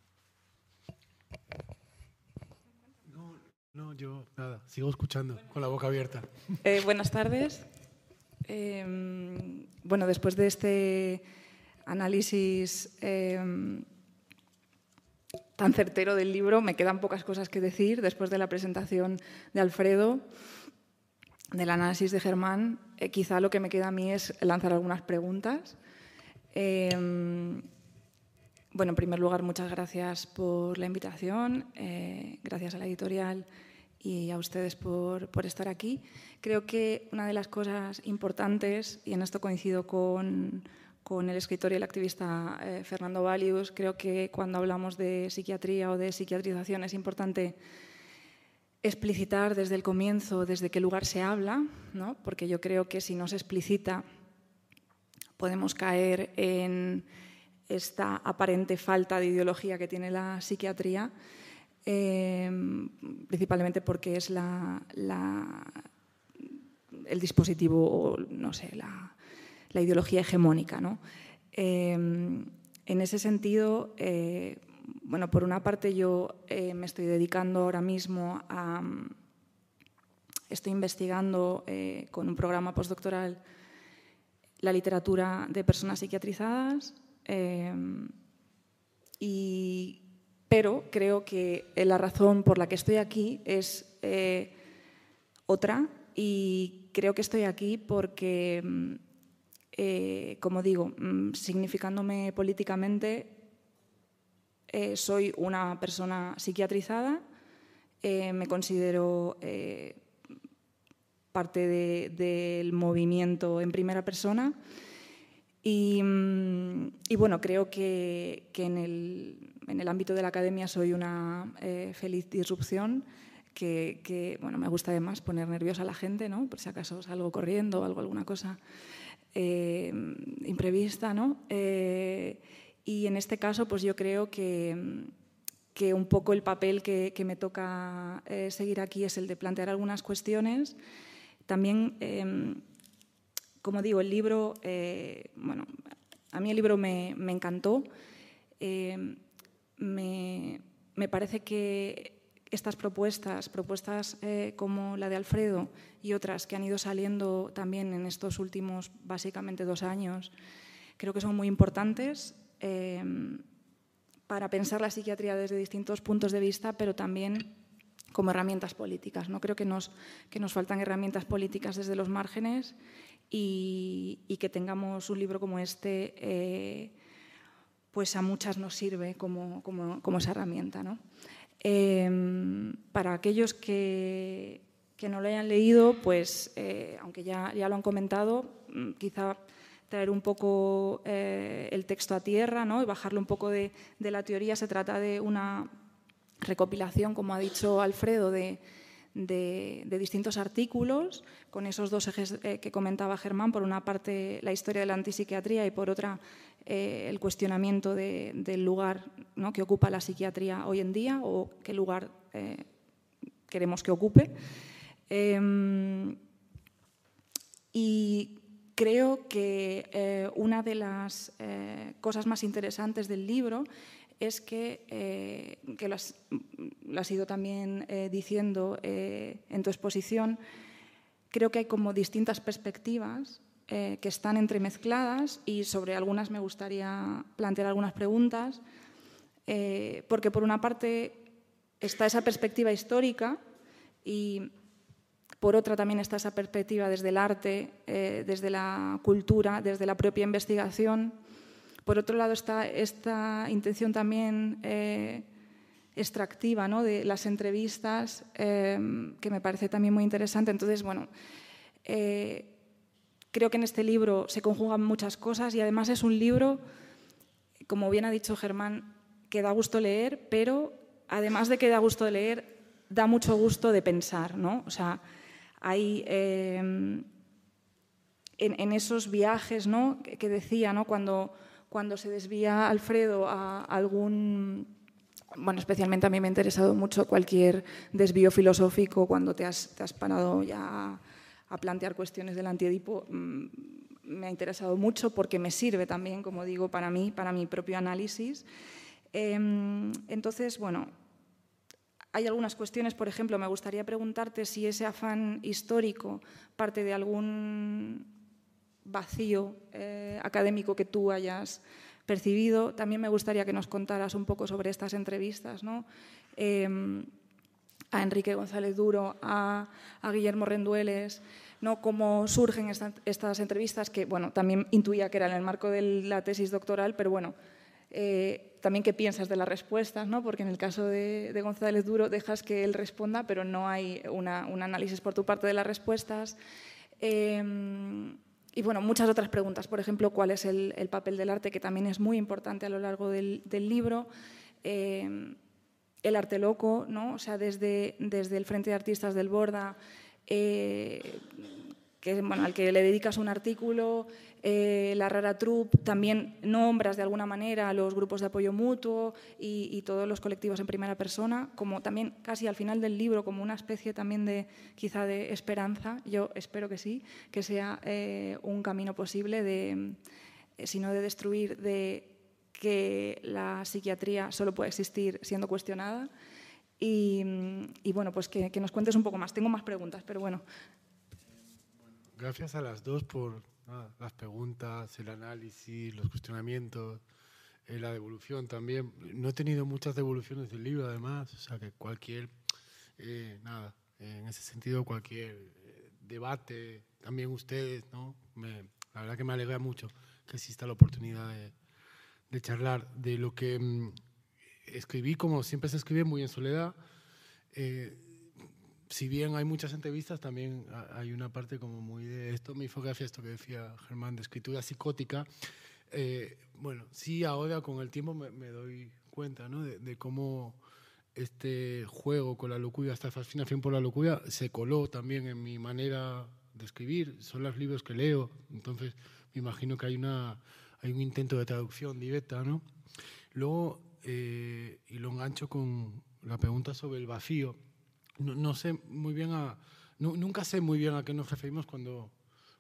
No, yo nada, sigo escuchando con la boca abierta. Eh, buenas tardes. Em, bueno, después de este análisis em, tan certero del libro, me quedan pocas cosas que decir después de la presentación de Alfredo, del análisis de Germán. Eh, quizá lo que me queda a mí es lanzar algunas preguntas. Em, bueno, en primer lugar, muchas gracias por la invitación, eh, gracias a la editorial y a ustedes por, por, estar aquí. Creo que una de las cosas importantes, y en esto coincido con, con el escritor y el activista eh, Fernando Valius. Creo que cuando hablamos de psiquiatría o de psiquiatrización es importante explicitar desde el comienzo desde qué lugar se habla, ¿no? porque yo creo que si no se explicita podemos caer en esta aparente falta de ideología que tiene la psiquiatría, eh, principalmente porque es el dispositivo, o no sé, la, ideología hegemónica. Em, en ese sentido, eh, bueno, por una parte yo eh, me estoy dedicando ahora mismo a... Estoy investigando eh, con un programa postdoctoral la literatura de personas psiquiatrizadas, em, y, pero creo que la razón por la que estoy aquí es otra y creo que estoy aquí porque eh, como digo, mm, significándome políticamente, eh, soy una persona psiquiatrizada, eh, me considero parte del movimiento en primera persona y, mm, bueno, creo que, en, el, ámbito de la academia soy una feliz disrupción. Que, bueno, me gusta además poner nerviosa a la gente, ¿no? por si acaso salgo corriendo o algo, alguna cosa. Eh, imprevista, ¿no? Eh, y en este caso, pues yo creo que, que un poco el papel que, me toca eh, seguir aquí es el de plantear algunas cuestiones. También, em, como digo, el libro, bueno, a mí el libro me, encantó. Me, me, parece que estas propuestas, propuestas eh, como la de Alfredo y otras que han ido saliendo también en estos últimos básicamente dos años, creo que son muy importantes para pensar la psiquiatría desde distintos puntos de vista, pero también como herramientas políticas. ¿no? Creo que nos, que nos faltan herramientas políticas desde los márgenes y, que tengamos un libro como este, eh, pues a muchas nos sirve como, como, como esa herramienta. ¿no? Em, para aquellos que, no lo hayan leído, pues, eh, aunque ya, ya, lo han comentado, mm, quizá traer un poco eh, el texto a tierra ¿no? y bajarlo un poco de, la teoría. Se trata de una recopilación, como ha dicho Alfredo, de, distintos artículos, con esos dos ejes eh, que comentaba Germán, por una parte la historia de la antipsiquiatría y por otra eh, el cuestionamiento del lugar que ocupa la psiquiatría hoy en día o qué lugar eh, queremos que ocupe. Em, y creo que una de las cosas más interesantes del libro es que, que lo has, ido también diciendo en tu exposición, creo que hay como distintas perspectivas eh, que están entremezcladas y sobre algunas me gustaría plantear algunas preguntas, eh, porque por una parte está esa perspectiva histórica y por otra también está esa perspectiva desde el arte, eh, desde la cultura, desde la propia investigación. Por otro lado está esta intención también extractiva ¿no? de las entrevistas, que me parece también muy interesante. Entonces, bueno, Creo que en este libro se conjugan muchas cosas y además es un libro, como bien ha dicho Germán, que da gusto leer, pero además de que da gusto leer, da mucho gusto de pensar, ¿no? O sea, hay en, esos viajes, ¿no? Que, decía, ¿no? Cuando, cuando se desvía Alfredo a algún bueno, especialmente a mí me ha interesado mucho cualquier desvío filosófico cuando te has, te has parado ya a plantear cuestiones del antiedipo mm, me ha interesado mucho porque me sirve también, como digo, para mí, para mi propio análisis. Em, entonces, bueno, hay algunas cuestiones, por ejemplo, me gustaría preguntarte si ese afán histórico parte de algún vacío eh, académico que tú hayas percibido. También me gustaría que nos contaras un poco sobre estas entrevistas, ¿no? Em, a Enrique González Duro, a, Guillermo Rendueles, ¿no? cómo surgen estas entrevistas, que bueno, también intuía que era en el marco de la tesis doctoral, pero bueno, eh, también qué piensas de las respuestas, ¿no? porque en el caso de, González Duro dejas que él responda, pero no hay un análisis por tu parte de las respuestas. Em, y bueno, muchas otras preguntas, por ejemplo, cuál es el, papel del arte, que también es muy importante a lo largo del, libro. Em, el arte loco, ¿no? o sea, desde, desde el Frente de Artistas del Borda, eh, que, bueno, al que le dedicas un artículo, eh, la Rara Troupe, también nombras de alguna manera a los grupos de apoyo mutuo y, todos los colectivos en primera persona, como también casi al final del libro, como una especie también de quizá de esperanza, yo espero que sí, que sea eh, un camino posible de, si no de destruir, de que la psiquiatría solo puede existir siendo cuestionada. Y, bueno, pues que, nos cuentes un poco más. Tengo más preguntas, pero bueno. Gracias a las dos por las preguntas, el análisis, los cuestionamientos, eh, la devolución también. No he tenido muchas devoluciones del libro, además, o sea que cualquier, eh, nada, en ese sentido, cualquier eh, debate, también ustedes, ¿no? la verdad que me alegra mucho que exista la oportunidad de de charlar de lo que mm, escribí, como siempre se escribe, muy en soledad. Eh, si bien hay muchas entrevistas, también hay una parte como muy de esto, mi infografía, esto que decía Germán, de escritura psicótica. Eh, bueno, sí, ahora con el tiempo me, doy cuenta ¿no? de, cómo este juego con la locura, esta fascinación por la locura, se coló también en mi manera de escribir. Son los libros que leo, entonces me imagino que hay una hay un intento de traducción directa, ¿no? Luego, eh, y lo engancho con la pregunta sobre el vacío. No, sé muy bien a, nunca sé muy bien a qué nos referimos cuando,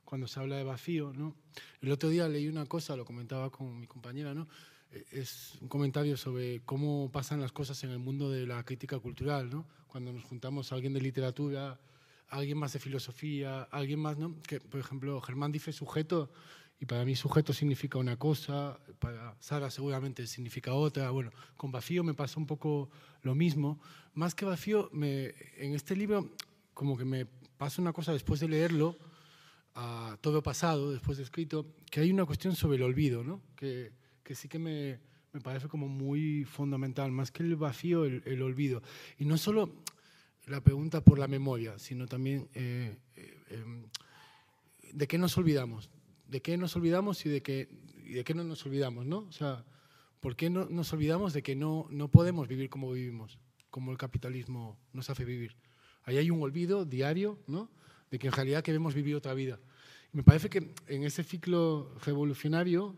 cuando se habla de vacío, ¿no? El otro día leí una cosa, lo comentaba con mi compañera, ¿no? Eh, es un comentario sobre cómo pasan las cosas en el mundo de la crítica cultural, ¿no? Cuando nos juntamos a alguien de literatura, alguien más de filosofía, alguien más, ¿no? Que, por ejemplo, Germán dice sujeto y para mí sujeto significa una cosa, para Sara seguramente significa otra. Bueno, con vacío me pasa un poco lo mismo. Más que vacío, me, en este libro como que me pasa una cosa después de leerlo, a todo pasado, después de escrito, que hay una cuestión sobre el olvido, ¿no? que, que sí que me, me, parece como muy fundamental, más que el vacío, el, el, olvido. Y no solo la pregunta por la memoria, sino también eh, eh, em, de qué nos olvidamos, de qué nos olvidamos y de qué, de qué no nos olvidamos, ¿no? O sea, ¿por qué no, nos olvidamos de que no, no podemos vivir como vivimos, como el capitalismo nos hace vivir? Ahí hay un olvido diario, ¿no? De que en realidad queremos vivir otra vida. me parece que en ese ciclo revolucionario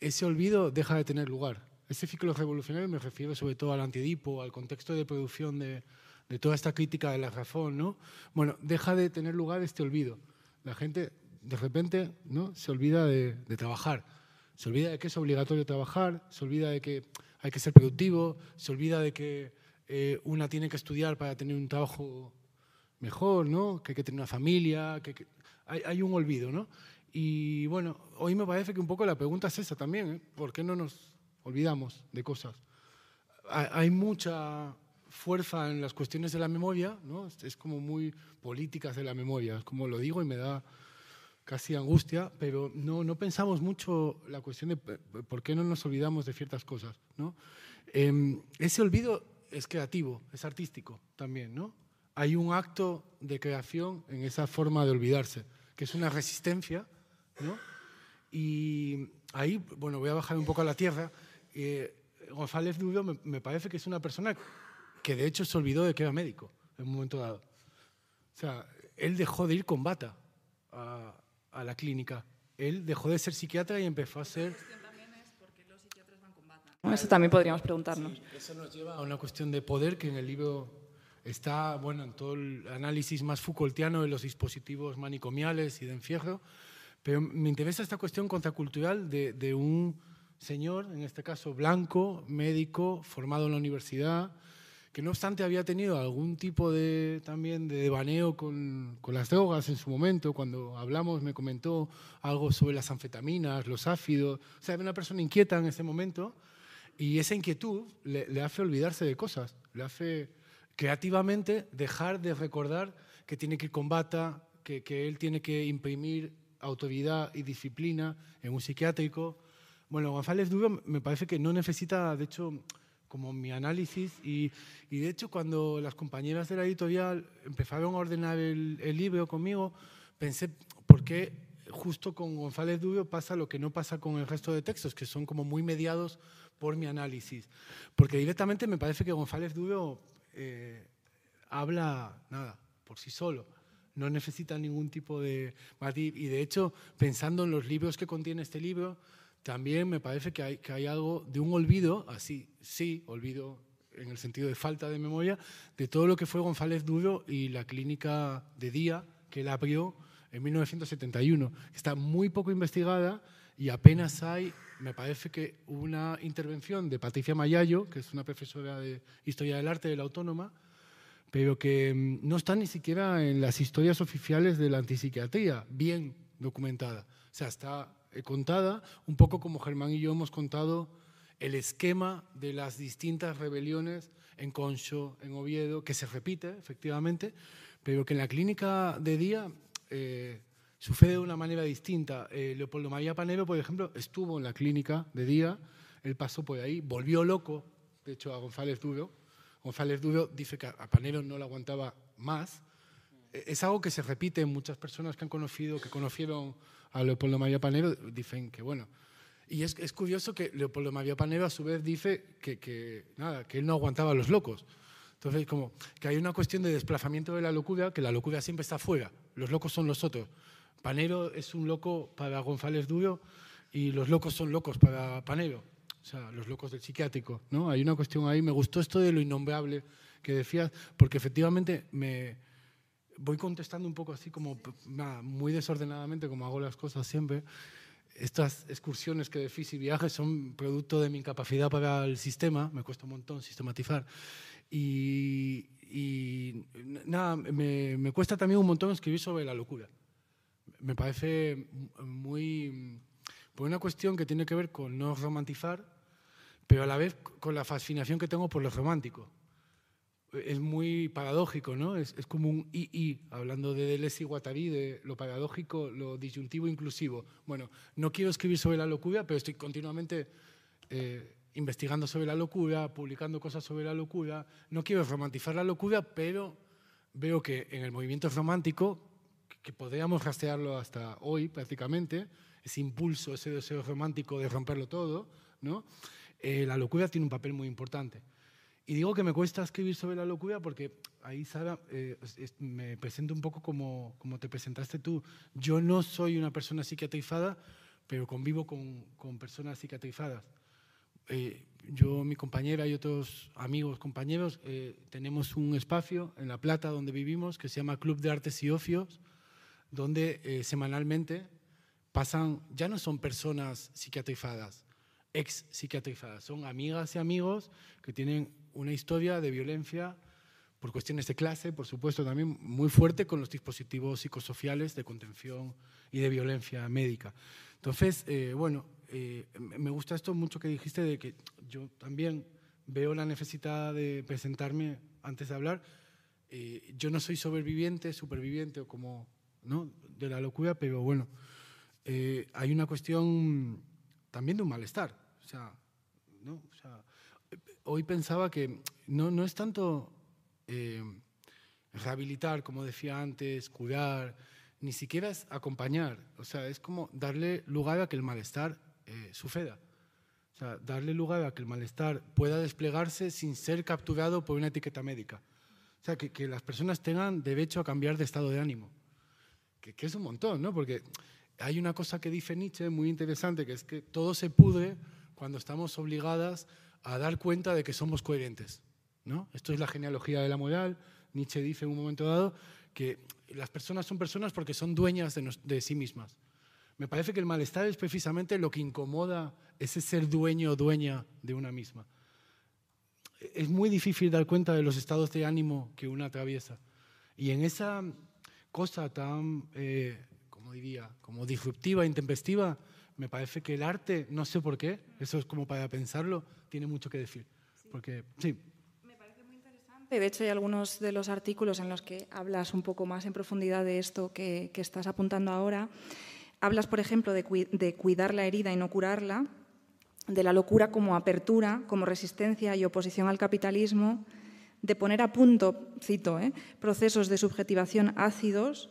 ese olvido deja de tener lugar. Ese ciclo revolucionario me refiero sobre todo al antidipo, al contexto de producción de, de toda esta crítica de la razón, ¿no? Bueno, deja de tener lugar este olvido. La gente de repente ¿no? se olvida de, trabajar, se olvida de que es obligatorio trabajar, se olvida de que hay que ser productivo, se olvida de que eh, una tiene que estudiar para tener un trabajo mejor, ¿no? que hay que tener una familia, que, Hay, un olvido. ¿no? Y bueno, hoy me parece que un poco la pregunta es esa también, ¿eh? ¿por qué no nos olvidamos de cosas? Hay mucha fuerza en las cuestiones de la memoria, ¿no? es como muy políticas de la memoria, es como lo digo y me da casi angustia, pero no, no pensamos mucho la cuestión de por qué no nos olvidamos de ciertas cosas. ¿no? Em, ese olvido es creativo, es artístico también. ¿no? Hay un acto de creación en esa forma de olvidarse, que es una resistencia. ¿no? Y ahí, bueno, voy a bajar un poco a la tierra. Eh, González Dubio me, me, parece que es una persona que de hecho se olvidó de que era médico en un momento dado. O sea, él dejó de ir con bata a, a la clínica. Él dejó de ser psiquiatra y empezó a ser... Eso también podríamos preguntarnos. eso nos lleva a una cuestión de poder que en el libro está, bueno, en todo el análisis más Foucaultiano de los dispositivos manicomiales y de encierro, pero me interesa esta cuestión contracultural de, de un señor, en este caso blanco, médico, formado en la universidad, que no obstante había tenido algún tipo de también de devaneo con, con, las drogas en su momento, cuando hablamos me comentó algo sobre las anfetaminas, los ácidos, o sea, era una persona inquieta en ese momento y esa inquietud le, hace olvidarse de cosas, le hace creativamente dejar de recordar que tiene que combatir, que, que él tiene que imprimir autoridad y disciplina en un psiquiátrico. Bueno, González Duro me parece que no necesita, de hecho, como mi análisis y, y, de hecho cuando las compañeras de la editorial empezaron a ordenar el, el libro conmigo, pensé, ¿por qué justo con González Dubio pasa lo que no pasa con el resto de textos, que son como muy mediados por mi análisis? Porque directamente me parece que González Dubio eh, habla, nada, por sí solo no necesita ningún tipo de matiz. Y de hecho, pensando en los libros que contiene este libro, también me parece que hay, que hay algo de un olvido, así, sí, olvido en el sentido de falta de memoria, de todo lo que fue González Duro y la clínica de día que él abrió en 1971. Está muy poco investigada y apenas hay, me parece que una intervención de Patricia Mayayo, que es una profesora de Historia del Arte de la Autónoma, pero que mm, no está ni siquiera en las historias oficiales de la antipsiquiatría, bien documentada. O sea, está contada, un poco como Germán y yo hemos contado el esquema de las distintas rebeliones en Concho, en Oviedo, que se repite efectivamente, pero que en la clínica de día eh, sucede de una manera distinta. Eh, Leopoldo María Panero, por ejemplo, estuvo en la clínica de día, él pasó por ahí, volvió loco, de hecho, a González Duro. González Duro dice que a Panero no lo aguantaba más. Es algo que se repite en muchas personas que han conocido, que conocieron a Leopoldo María Panero, dicen que, bueno, y es, es, curioso que Leopoldo María Panero a su vez dice que, que, nada, que él no aguantaba a los locos. Entonces, como que hay una cuestión de desplazamiento de la locura, que la locura siempre está fuera, los locos son los otros. Panero es un loco para González Duro y los locos son locos para Panero, o sea, los locos del psiquiátrico. ¿no? Hay una cuestión ahí, me gustó esto de lo innombrable que decías, porque efectivamente me, voy contestando un poco así como muy desordenadamente, como hago las cosas siempre. Estas excursiones que decís y viajes son producto de mi incapacidad para el sistema, me cuesta un montón sistematizar. Y, y nada, me, me, cuesta también un montón escribir sobre la locura. Me parece muy... por una cuestión que tiene que ver con no romantizar, pero a la vez con la fascinación que tengo por lo romántico es muy paradójico, ¿no? Es, es como un i-i, hablando de Deleuze y Guattari, de lo paradójico, lo disyuntivo inclusivo. Bueno, no quiero escribir sobre la locura, pero estoy continuamente eh, investigando sobre la locura, publicando cosas sobre la locura. No quiero romantizar la locura, pero veo que en el movimiento romántico, que podríamos rastrearlo hasta hoy prácticamente, ese impulso, ese deseo romántico de romperlo todo, ¿no? Eh, la locura tiene un papel muy importante. Y digo que me cuesta escribir sobre la locura porque ahí, Sara, eh, me presento un poco como, como te presentaste tú. Yo no soy una persona psiquiatrizada, pero convivo con, con personas psiquiatrizadas. Eh, yo, mi compañera y otros amigos, compañeros, eh, tenemos un espacio en La Plata donde vivimos que se llama Club de Artes y Ofios, donde eh, semanalmente pasan, ya no son personas psiquiatrizadas, ex psiquiatrizadas, son amigas y amigos que tienen una historia de violencia por cuestiones de clase, por supuesto, también muy fuerte con los dispositivos psicosociales de contención y de violencia médica. Entonces, eh, bueno, eh, me gusta esto mucho que dijiste de que yo también veo la necesidad de presentarme antes de hablar. Eh, yo no soy sobreviviente, superviviente o como ¿no? de la locura, pero bueno, hay una cuestión también de un malestar. O sea, ¿no? o sea, hoy pensaba que no, es tanto rehabilitar, como decía antes, curar, ni siquiera es acompañar, o sea, es como darle lugar a que el malestar eh, suceda. O sea, darle lugar a que el malestar pueda desplegarse sin ser capturado por una etiqueta médica. O sea, que, que las personas tengan derecho a cambiar de estado de ánimo. Que, que, es un montón, ¿no? Porque hay una cosa que dice Nietzsche muy interesante, que es que todo se pudre cuando estamos obligadas a dar cuenta de que somos coherentes, ¿no? Esto es la genealogía de la moral, Nietzsche dice en un momento dado que las personas son personas porque son dueñas de, sí mismas. Me parece que el malestar es precisamente lo que incomoda ese ser dueño o dueña de una misma. Es muy difícil dar cuenta de los estados de ánimo que una atraviesa. Y en esa cosa tan, eh, como diría, como disruptiva, intempestiva, me parece que el arte, no sé por qué, eso es como para pensarlo, tiene mucho que decir. Porque, sí. De hecho, hay algunos de los artículos en los que hablas un poco más en profundidad de esto que, estás apuntando ahora. Hablas, por ejemplo, de, cuidar la herida y no curarla, de la locura como apertura, como resistencia y oposición al capitalismo, de poner a punto, cito, ¿eh? procesos de subjetivación ácidos,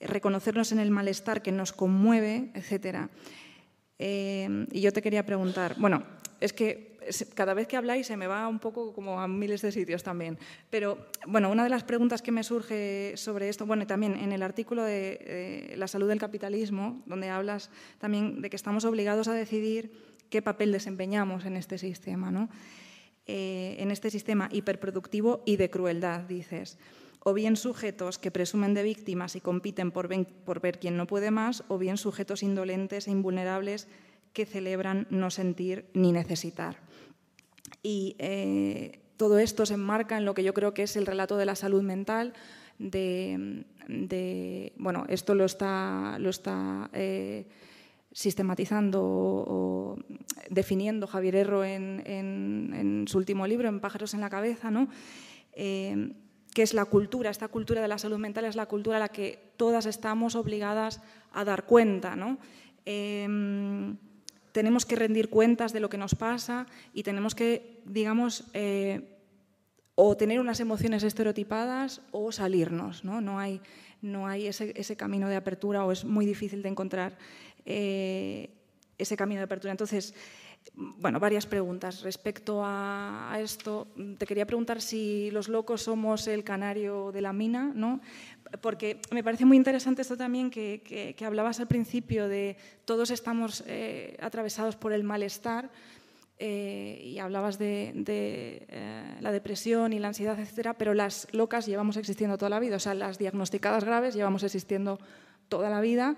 reconocernos en el malestar que nos conmueve, etc. Eh, y yo te quería preguntar, bueno, es que cada vez que habláis se me va un poco como a miles de sitios también. Pero bueno, una de las preguntas que me surge sobre esto, bueno, también en el artículo de La salud del capitalismo, donde hablas también de que estamos obligados a decidir qué papel desempeñamos en este sistema, ¿no? Eh, en este sistema hiperproductivo y de crueldad, dices. O bien sujetos que presumen de víctimas y compiten por, ver quién no puede más, o bien sujetos indolentes e invulnerables que celebran no sentir ni necesitar. Y eh, todo esto se enmarca en lo que yo creo que es el relato de la salud mental, de, bueno, esto lo está, lo está eh, sistematizando o, definiendo Javier Erro en, su último libro, en Pájaros en la Cabeza, ¿no? Eh, que es la cultura, esta cultura de la salud mental es la cultura a la que todas estamos obligadas a dar cuenta. ¿no? tenemos que rendir cuentas de lo que nos pasa y tenemos que, digamos, eh, o tener unas emociones estereotipadas o salirnos. No, no hay, no hay ese, camino de apertura o es muy difícil de encontrar eh, ese camino de apertura. Entonces, bueno, varias preguntas respecto a, esto. Te quería preguntar si los locos somos el canario de la mina, ¿no? porque me parece muy interesante esto también que, hablabas al principio de todos estamos eh, atravesados por el malestar eh, y hablabas de, eh, la depresión y la ansiedad, etcétera, pero las locas llevamos existiendo toda la vida, o sea, las diagnosticadas graves llevamos existiendo toda la vida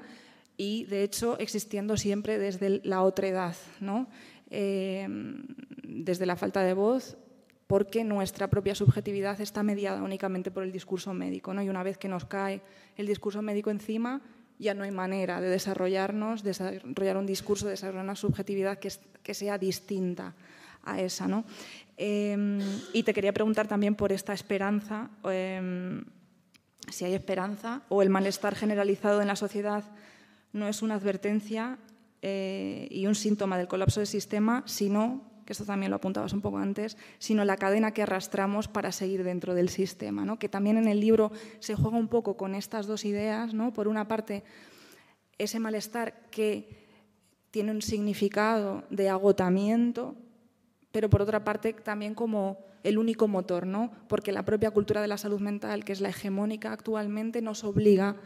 y de hecho existiendo siempre desde la otra edad, ¿no? Desde la falta de voz porque nuestra propia subjetividad está mediada únicamente por el discurso médico. ¿no? Y una vez que nos cae el discurso médico encima, ya no hay manera de desarrollarnos, desarrollar un discurso, desarrollar una subjetividad que, que sea distinta a esa. ¿no? Em, y te quería preguntar también por esta esperanza, em, si hay esperanza o el malestar generalizado en la sociedad no es una advertencia eh, y un síntoma del colapso del sistema, sino que esto también lo apuntabas un poco antes, sino la cadena que arrastramos para seguir dentro del sistema, ¿no? que también en el libro se juega un poco con estas dos ideas, ¿no? por una parte ese malestar que tiene un significado de agotamiento, pero por otra parte también como el único motor, ¿no? porque la propia cultura de la salud mental, que es la hegemónica actualmente, nos obliga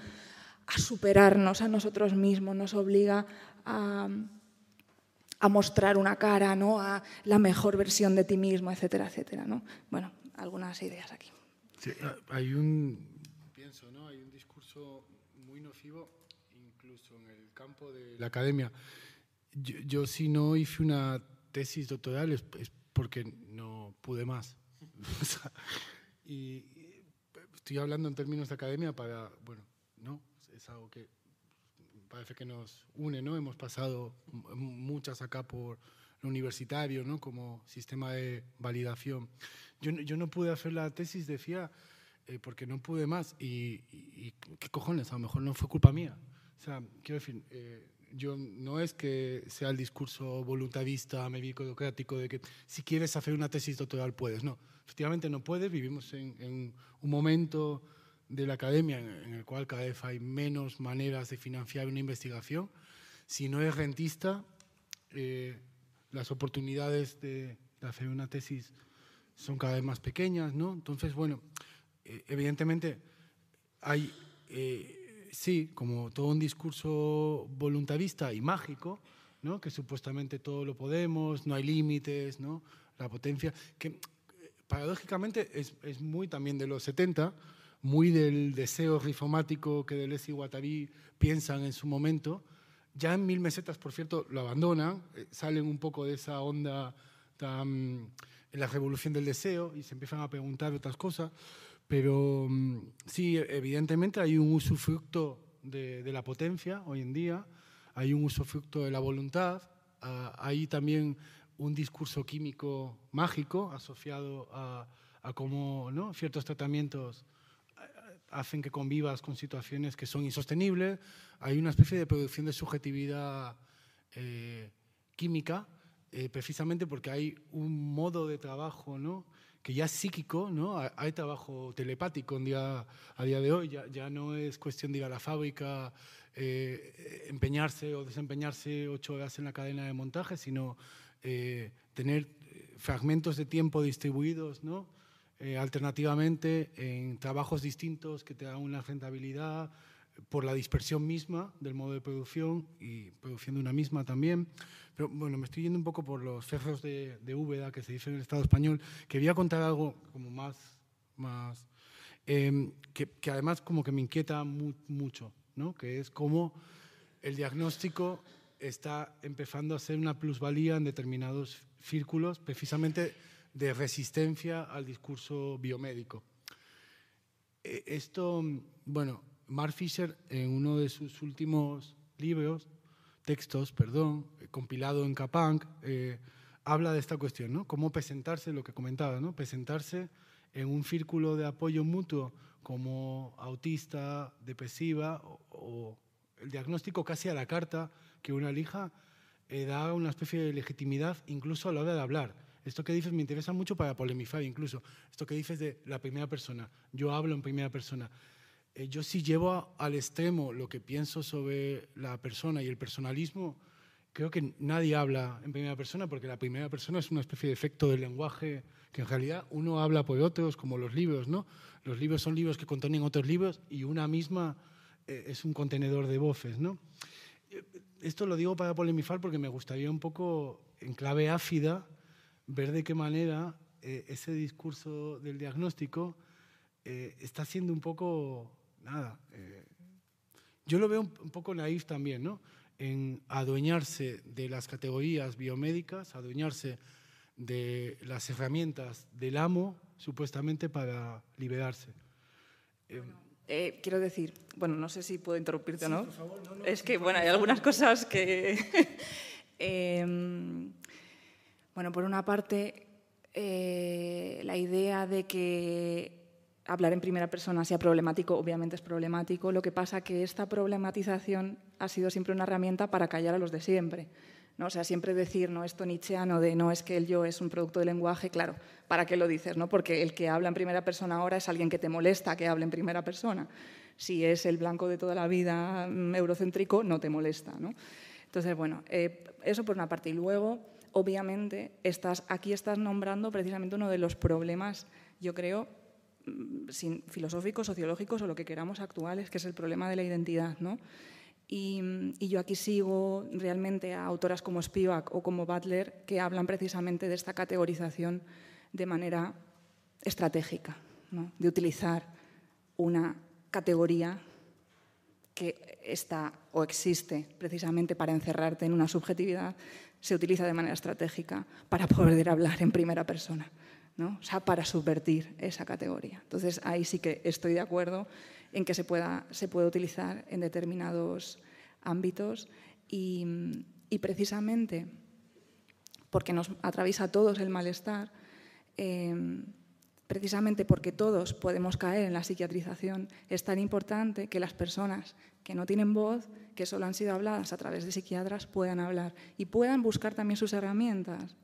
a superarnos a nosotros mismos, nos obliga a a mostrar una cara, ¿no? a la mejor versión de ti mismo, etcétera, etcétera. ¿no? Bueno, algunas ideas aquí. Sí, hay un, pienso, ¿no? hay un discurso muy nocivo, incluso en el campo de la academia. Yo, si no hice una tesis doctoral es, porque no pude más. y estoy hablando en términos de academia para, bueno, no, es algo que parece que nos une, ¿no? Hemos pasado muchas acá por lo universitario, ¿no? Como sistema de validación. Yo, yo no pude hacer la tesis, decía, eh, porque no pude más. Y, qué cojones, a lo mejor no fue culpa mía. O sea, quiero decir, eh, yo no es que sea el discurso voluntarista, médico-democrático, de que si quieres hacer una tesis doctoral puedes. No, efectivamente no puedes. Vivimos en, un momento de la academia en, el cual cada vez hay menos maneras de financiar una investigación. Si no es rentista, eh, las oportunidades de, hacer una tesis son cada vez más pequeñas, ¿no? Entonces, bueno, eh, evidentemente hay, eh, sí, como todo un discurso voluntarista y mágico, ¿no? que supuestamente todo lo podemos, no hay límites, ¿no? la potencia, que paradójicamente es, es, muy también de los 70, muy del deseo rifomático que Deleuze y Guattari piensan en su momento. Ya en Mil Mesetas, por cierto, lo abandonan, salen un poco de esa onda tan, en la revolución del deseo y se empiezan a preguntar otras cosas. Pero mm, sí, evidentemente hay un usufructo de, de la potencia hoy en día, hay un usufructo de la voluntad, ah, hay también un discurso químico mágico asociado a, a cómo ¿no? ciertos tratamientos hacen que convivas con situaciones que son insostenibles. Hay una especie de producción de subjetividad eh, química, eh, precisamente porque hay un modo de trabajo ¿no? que ya es psíquico, ¿no? Hay trabajo telepático día, a día de hoy, ya, ya no es cuestión de ir a la fábrica, eh, empeñarse o desempeñarse ocho horas en la cadena de montaje, sino eh, tener eh, fragmentos de tiempo distribuidos, ¿no? Alternativamente en trabajos distintos que te dan una rentabilidad por la dispersión misma del modo de producción y produciendo una misma también. Pero bueno, me estoy yendo un poco por los cerros de, de Úbeda que se dice en el Estado español. Quería contar algo como más, más em, que, que, además como que me inquieta mucho, ¿no? que es cómo el diagnóstico está empezando a ser una plusvalía en determinados círculos, precisamente de resistencia al discurso biomédico. E, esto, bueno, Mark Fisher en uno de sus últimos libros textos, perdón, eh, compilado en Capang, eh, habla de esta cuestión, ¿no? Cómo presentarse, lo que comentaba, ¿no? Presentarse en un círculo de apoyo mutuo como autista, depresiva o, el diagnóstico casi a la carta que una elija eh, da una especie de legitimidad incluso a la hora de hablar. Esto que dices me interesa mucho para polemizar incluso. Esto que dices de la primera persona. Yo hablo en primera persona. Eh, yo sí llevo al extremo lo que pienso sobre la persona y el personalismo, creo que nadie habla en primera persona porque la primera persona es una especie de efecto del lenguaje que en realidad uno habla por otros, como los libros, ¿no? Los libros son libros que contienen otros libros y una misma eh, es un contenedor de voces, ¿no? Eh, esto lo digo para polemizar porque me gustaría un poco, en clave áfida, ver de qué manera ese discurso del diagnóstico está siendo un poco nada. Eh, yo lo veo un, poco naif también, ¿no? En adueñarse de las categorías biomédicas, adueñarse de las herramientas del amo, supuestamente para liberarse. Eh, eh, quiero decir, bueno, no sé si puedo interrumpirte o no. es que, bueno, hay algunas cosas que... Em, bueno, por una parte, la idea de que hablar en primera persona sea problemático, obviamente es problemático. Lo que pasa es que esta problematización ha sido siempre una herramienta para callar a los de siempre. ¿no? O sea, siempre decir, no, esto nietzscheano de no es que el yo es un producto de lenguaje, claro, ¿para qué lo dices? No? Porque el que habla en primera persona ahora es alguien que te molesta que hable en primera persona. Si es el blanco de toda la vida mm, eurocéntrico, no te molesta. ¿no? Entonces, bueno, eh, eso por una parte. Y luego, obviamente, aquí estás nombrando precisamente uno de los problemas, yo creo, Mm, sin, filosóficos, sociológicos o lo que queramos actuales, que es el problema de la identidad. ¿no? Y, yo aquí sigo realmente a autoras como Spivak o como Butler que hablan precisamente de esta categorización de manera estratégica, ¿no? de utilizar una categoría que está o existe precisamente para encerrarte en una subjetividad, se utiliza de manera estratégica para poder hablar en primera persona. ¿no? o sea, para subvertir esa categoría. Entonces, ahí sí que estoy de acuerdo en que se, pueda, se puede utilizar en determinados ámbitos y, precisamente porque nos atraviesa a todos el malestar, em, precisamente porque todos podemos caer en la psiquiatrización, es tan importante que las personas que no tienen voz, que solo han sido habladas a través de psiquiatras, puedan hablar y puedan buscar también sus herramientas.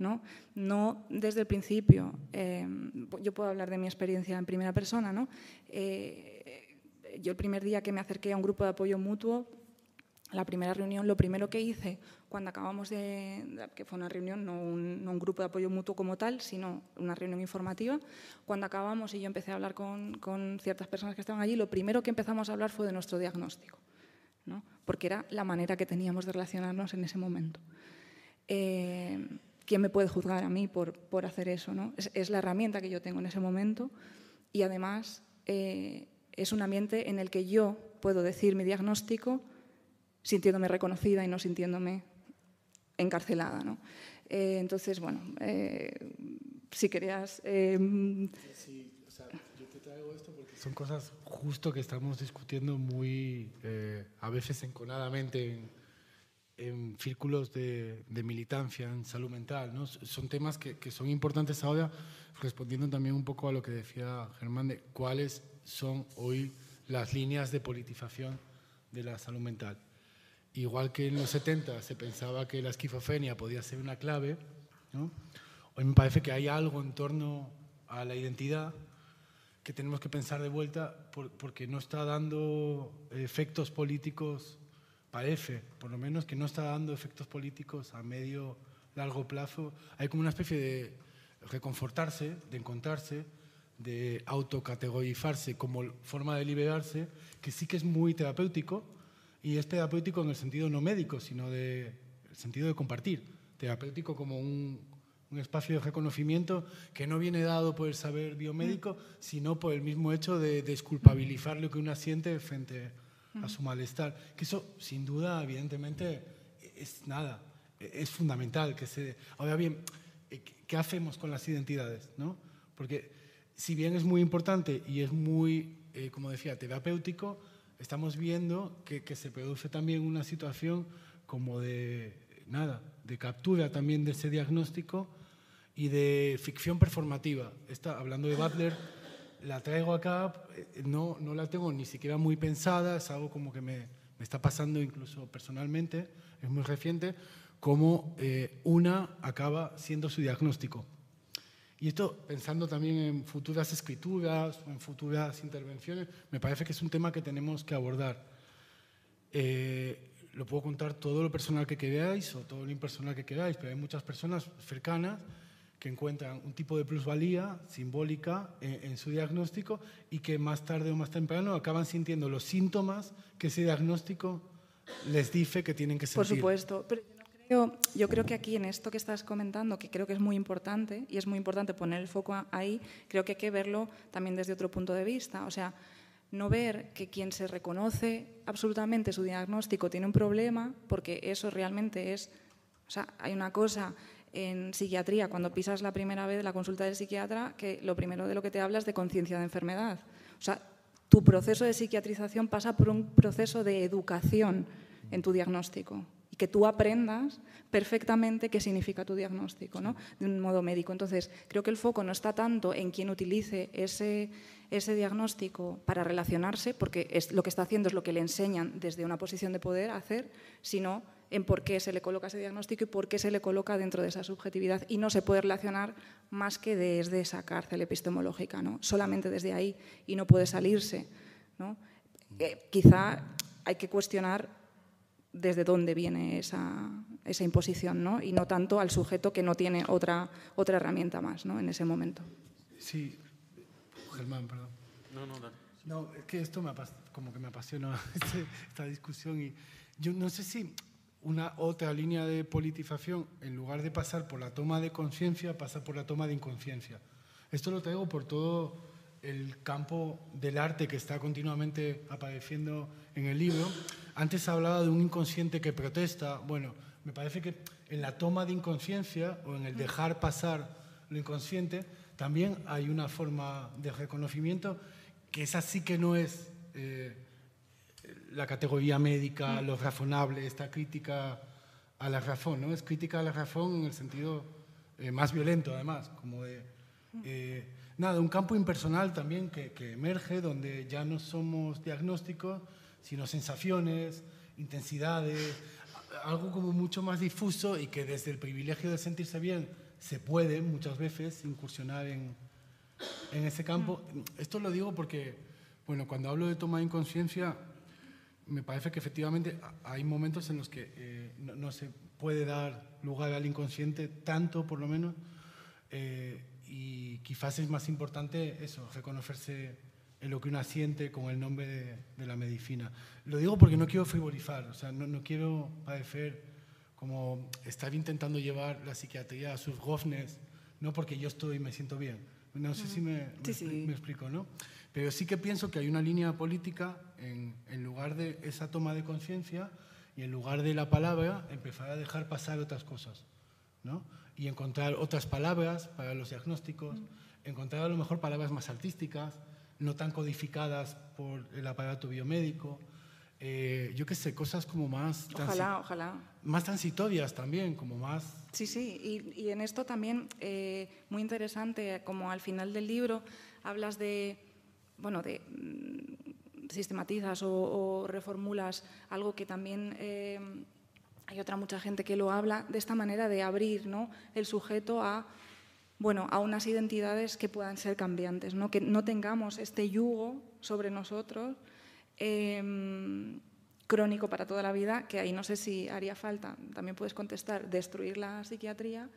¿no? No desde el principio. Em, yo puedo hablar de mi experiencia en primera persona. ¿no? Eh, yo el primer día que me acerqué a un grupo de apoyo mutuo, la primera reunión, lo primero que hice cuando acabamos de, que fue una reunión, no un, grupo de apoyo mutuo como tal, sino una reunión informativa, cuando acabamos y yo empecé a hablar con, ciertas personas que estaban allí, lo primero que empezamos a hablar fue de nuestro diagnóstico, ¿no? porque era la manera que teníamos de relacionarnos en ese momento. Eh, ¿Quién me puede juzgar a mí por, por hacer eso? ¿no? Es, la herramienta que yo tengo en ese momento y además eh, es un ambiente en el que yo puedo decir mi diagnóstico sintiéndome reconocida y no sintiéndome encarcelada. ¿no? Eh, entonces, bueno, eh, si querías... Sea, yo te traigo esto porque son cosas justo que estamos discutiendo muy, a veces enconadamente en, círculos de, militancia en salud mental. ¿no? Son temas que, son importantes ahora, respondiendo también un poco a lo que decía Germán de cuáles son hoy las líneas de politización de la salud mental. Igual que en los 70 se pensaba que la esquizofrenia podía ser una clave, hoy me parece que hay algo en torno a la identidad que tenemos que pensar de vuelta porque no está dando efectos políticos parece, por lo menos, que no está dando efectos políticos a medio, largo plazo. Hay como una especie de reconfortarse, de encontrarse, de autocategorizarse como forma de liberarse, que sí que es muy terapéutico, y es terapéutico en el sentido no médico, sino de el sentido de compartir. Terapéutico como un, un espacio de reconocimiento que no viene dado por el saber biomédico, sino por el mismo hecho de desculpabilizar lo que uno siente frente a su malestar. Que eso, sin duda, evidentemente, es nada, es fundamental. Que se... Ahora bien, eh, ¿qué hacemos con las identidades? ¿no? Porque si bien es muy importante y es muy, eh, como decía, terapéutico, estamos viendo que, que, se produce también una situación como de, nada, de captura también de ese diagnóstico y de ficción performativa. Está, hablando de Butler, la traigo acá, eh, no, no la tengo ni siquiera muy pensada, es algo como que me, me está pasando incluso personalmente, es muy reciente, como eh, una acaba siendo su diagnóstico. Y esto, pensando también en futuras escrituras o en futuras intervenciones, me parece que es un tema que tenemos que abordar. Eh, lo puedo contar todo lo personal que queráis o todo lo impersonal que queráis, pero hay muchas personas cercanas que encuentran un tipo de plusvalía simbólica en, su diagnóstico y que más tarde o más temprano acaban sintiendo los síntomas que ese diagnóstico les dice que tienen que sentir. Por supuesto, pero yo, yo creo que aquí en esto que estás comentando, que creo que es muy importante y es muy importante poner el foco ahí, creo que hay que verlo también desde otro punto de vista. O sea, no ver que quien se reconoce absolutamente su diagnóstico tiene un problema, porque eso realmente es, o sea, hay una cosa en psiquiatría, cuando pisas la primera vez la consulta del psiquiatra, que lo primero de lo que te habla es de conciencia de enfermedad. O sea, tu proceso de psiquiatrización pasa por un proceso de educación en tu diagnóstico y que tú aprendas perfectamente qué significa tu diagnóstico, ¿no? de un modo médico. Entonces, creo que el foco no está tanto en quien utilice ese, ese diagnóstico para relacionarse, porque es, lo que está haciendo es lo que le enseñan desde una posición de poder hacer, sino en por qué se le coloca ese diagnóstico y por qué se le coloca dentro de esa subjetividad. Y no se puede relacionar más que desde esa cárcel epistemológica, ¿no? solamente desde ahí, y no puede salirse. ¿no? Eh, quizá hay que cuestionar desde dónde viene esa, esa imposición, ¿no? y no tanto al sujeto que no tiene otra, otra herramienta más ¿no? en ese momento. Sí, Germán, perdón. No, no, dale. No, es que esto me, como que me apasiona esta discusión y yo no sé si una otra línea de politización, en lugar de pasar por la toma de conciencia, pasa por la toma de inconsciencia. Esto lo traigo por todo el campo del arte que está continuamente apareciendo en el libro. Antes hablaba de un inconsciente que protesta. Bueno, me parece que en la toma de inconsciencia o en el dejar pasar lo inconsciente, también hay una forma de reconocimiento que es así que no es eh, la categoría médica, lo razonable, esta crítica a la razón, ¿no? Es crítica a la razón en el sentido eh, más violento, además, como de... Eh, nada, un campo impersonal también que, que, emerge, donde ya no somos diagnósticos, sino sensaciones, intensidades, algo como mucho más difuso y que desde el privilegio de sentirse bien se puede muchas veces incursionar en, en ese campo. Esto lo digo porque, bueno, cuando hablo de toma de inconsciencia, me parece que efectivamente hay momentos en los que eh, no, se puede dar lugar al inconsciente tanto, por lo menos, eh, y quizás es más importante eso, reconocerse en lo que uno siente con el nombre de, de, la medicina. Lo digo porque no quiero frivolizar, o sea, no, no quiero parecer como estar intentando llevar la psiquiatría a sus gofnes, no porque yo estoy y me siento bien. No sé si me, sí, me, sí. me, explico, ¿no? Pero sí que pienso que hay una línea política en, en lugar de esa toma de conciencia y en lugar de la palabra empezar a dejar pasar otras cosas, ¿no? Y encontrar otras palabras para los diagnósticos, encontrar a lo mejor palabras más artísticas, no tan codificadas por el aparato biomédico. Eh, yo qué sé, cosas como más... Ojalá, ojalá. Más transitorias también, como más... Sí, sí, y, y en esto también, eh, muy interesante, como al final del libro hablas de, bueno, de mm, sistematizas o, o, reformulas algo que también... Eh, hay otra mucha gente que lo habla de esta manera de abrir ¿no? el sujeto a bueno, a unas identidades que puedan ser cambiantes, ¿no? que no tengamos este yugo sobre nosotros eh, crónico para toda la vida, que ahí no sé si haría falta, también puedes contestar, destruir la psiquiatría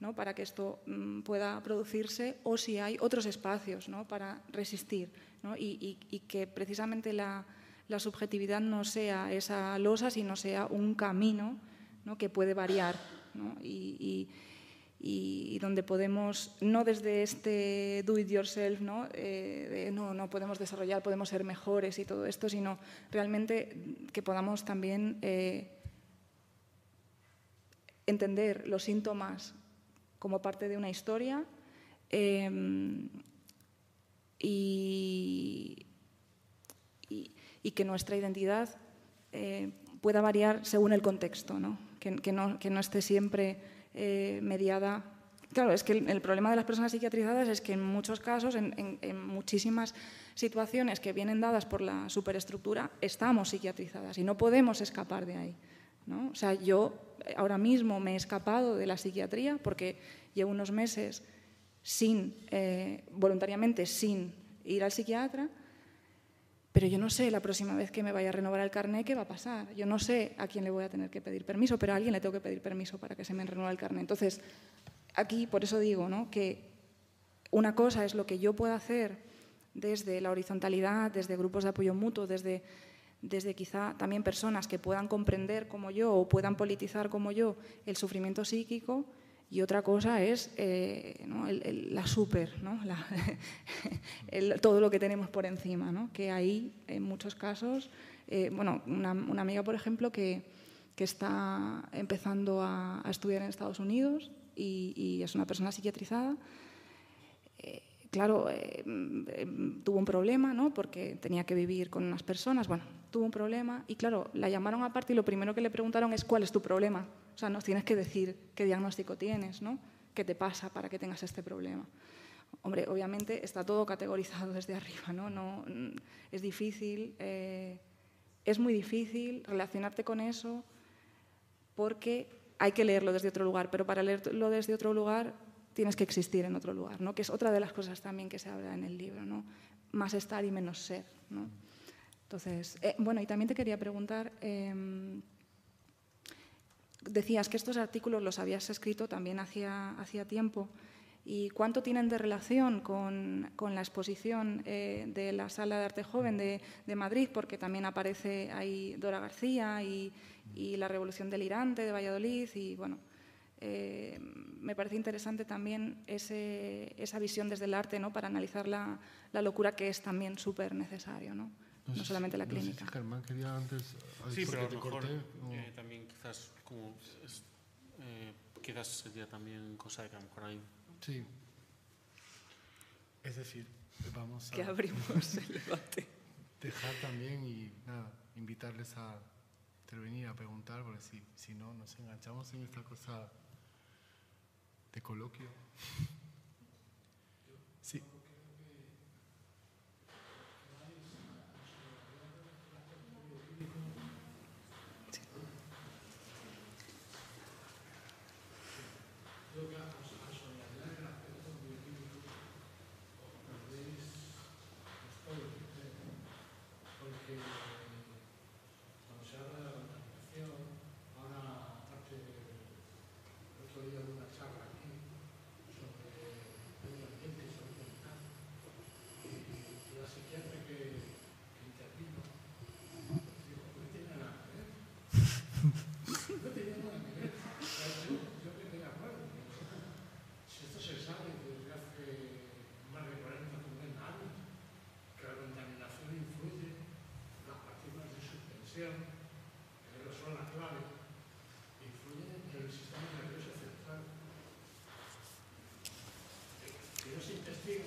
¿no? para que esto mm, pueda producirse, o si hay otros espacios ¿no? para resistir ¿no? y, que precisamente la, subjetividad no sea esa losa, sino sea un camino que puede variar. y donde podemos, no desde este do it yourself, ¿no? Eh, no, no podemos desarrollar, podemos ser mejores y todo esto, sino realmente que podamos también eh, entender los síntomas como parte de una historia eh, y, y, y, que nuestra identidad pueda variar según el contexto, ¿no? Que, no, que no esté siempre eh, mediada. Claro, es que el, problema de las personas psiquiatrizadas es que en muchos casos, en, muchísimas situaciones que vienen dadas por la superestructura, estamos psiquiatrizadas y no podemos escapar de ahí. ¿no? O sea, yo ahora mismo me he escapado de la psiquiatría porque llevo unos meses sin, eh, voluntariamente sin ir al psiquiatra, pero yo no sé la próxima vez que me vaya a renovar el carnet qué va a pasar. Yo no sé a quién le voy a tener que pedir permiso, pero a alguien le tengo que pedir permiso para que se me renueve el carnet. Entonces, aquí por eso digo ¿no? que una cosa es lo que yo pueda hacer desde la horizontalidad, desde grupos de apoyo mutuo, desde, desde quizá también personas que puedan comprender como yo o puedan politizar como yo el sufrimiento psíquico y otra cosa es eh, la super, todo lo que tenemos por encima, ¿no? que ahí en muchos casos, eh, bueno, una, amiga, por ejemplo, que, está empezando a, estudiar en Estados Unidos y, es una persona psiquiatrizada, eh, claro, eh, tuvo un problema. Porque tenía que vivir con unas personas, bueno, tuvo un problema y claro, la llamaron aparte y lo primero que le preguntaron es ¿cuál es tu problema? O sea, nos tienes que decir qué diagnóstico tienes, ¿no? ¿Qué te pasa para que tengas este problema? Hombre, obviamente está todo categorizado desde arriba, ¿no? no es difícil, eh, es muy difícil relacionarte con eso porque hay que leerlo desde otro lugar, pero para leerlo desde otro lugar tienes que existir en otro lugar, ¿no? que es otra de las cosas también que se habla en el libro, ¿no? más estar y menos ser. ¿no? Entonces, eh, bueno, y también te quería preguntar, eh, decías que estos artículos los habías escrito también hacía, tiempo, ¿y cuánto tienen de relación con, la exposición eh, de la Sala de Arte Joven de, Madrid? Porque también aparece ahí Dora García y, La Revolución Delirante de Valladolid y bueno... Eh, me parece interesante también esa visión desde el arte ¿no? para analizar la, la locura que es también súper necesario, ¿no? No, no, solamente la clínica. No sé si Germán quería antes. Sí, pero a lo mejor eh, también quizás como es, eh, quizás sería también cosa de que a lo mejor hay. Sí. Es decir, vamos a. Que abrimos el debate. Dejar también y nada. invitarles a intervenir, a preguntar, porque si, si no nos enganchamos en esta cosa de coloquio. depresión, que son la clave, influyen en el sistema nervioso central. Que no se investiga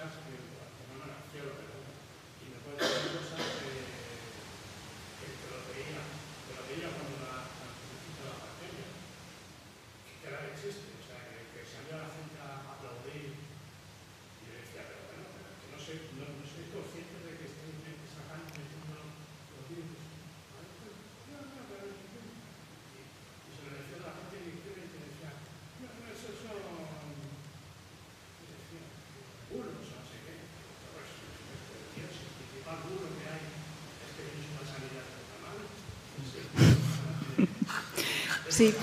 Yes. Sí,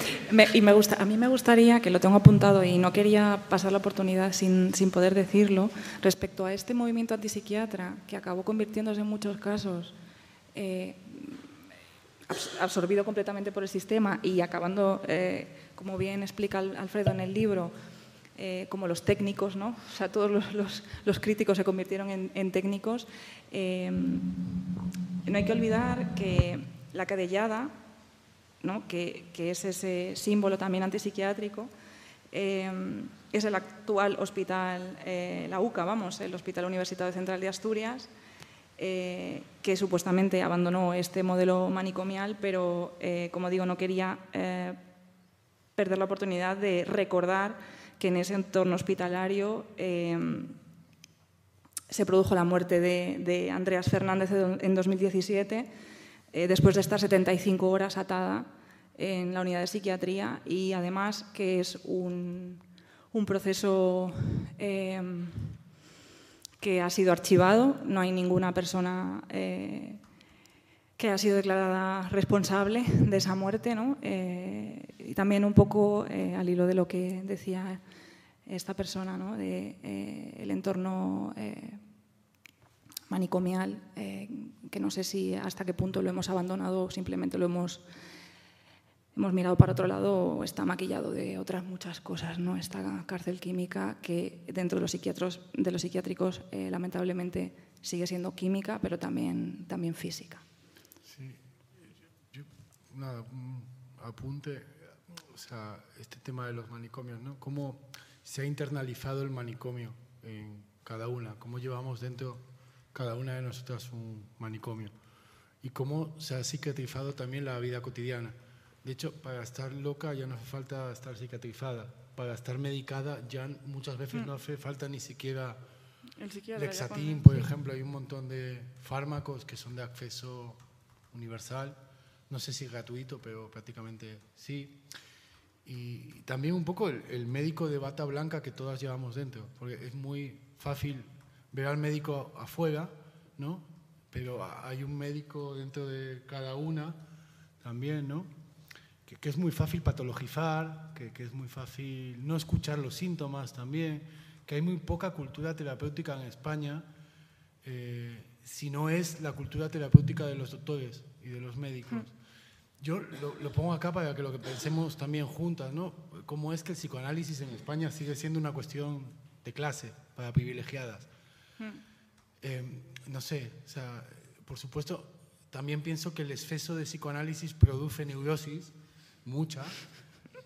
y me gusta, a mí me gustaría, que lo tengo apuntado y no quería pasar la oportunidad sin, sin poder decirlo, respecto a este movimiento antipsiquiatra que acabó convirtiéndose en muchos casos eh, absorbido completamente por el sistema y acabando, eh, como bien explica Alfredo en el libro, eh, como los técnicos, ¿no? O sea, todos los, los, críticos se convirtieron en, en técnicos. no hay que olvidar que la cadellada que, es ese símbolo también antipsiquiátrico, eh, es el actual hospital, eh, la UCA, vamos, el Hospital Universitario Central de Asturias, eh, que supuestamente abandonó este modelo manicomial, pero como digo, no quería perder la oportunidad de recordar que en ese entorno hospitalario se produjo la muerte de, Andreas Fernández en 2017, eh, después de estar 75 horas atada en la unidad de psiquiatría y además que es un, proceso em, que ha sido archivado, no hay ninguna persona eh, que ha sido declarada responsable de esa muerte. Eh, y también un poco al hilo de lo que decía esta persona, ¿no? de eh, el entorno eh, manicomial, eh, que no sé si hasta qué punto lo hemos abandonado o simplemente lo hemos, hemos mirado para otro lado está maquillado de otras muchas cosas, ¿no? Esta cárcel química que dentro de los psiquiatros, de los psiquiátricos, lamentablemente sigue siendo química, pero también, también física. Sí, yo, nada, un apunte, o sea, este tema de los manicomios, ¿no? ¿Cómo, se ha internalizado el manicomio en cada una, cómo llevamos dentro cada una de nosotras un manicomio y cómo se ha cicatrizado también la vida cotidiana. De hecho, para estar loca ya no hace falta estar cicatrizada, para estar medicada ya muchas veces mm. no hace falta ni siquiera Lexatín, por ejemplo, hay un montón de fármacos que son de acceso universal, no sé si gratuito, pero prácticamente sí y también un poco el, médico de bata blanca que todas llevamos dentro, porque es muy fácil ver al médico afuera, ¿no? Pero hay un médico dentro de cada una también, ¿no? Que, es muy fácil patologizar, que, que, es muy fácil no escuchar los síntomas también, que hay muy poca cultura terapéutica en España, eh, si no es la cultura terapéutica de los doctores y de los médicos. Yo lo, pongo acá para que lo que pensemos también juntas, ¿no? ¿Cómo es que el psicoanálisis en España sigue siendo una cuestión de clase para privilegiadas? Hmm. Em, no sé, o sea, por supuesto, también pienso que el exceso de psicoanálisis produce neurosis, mucha,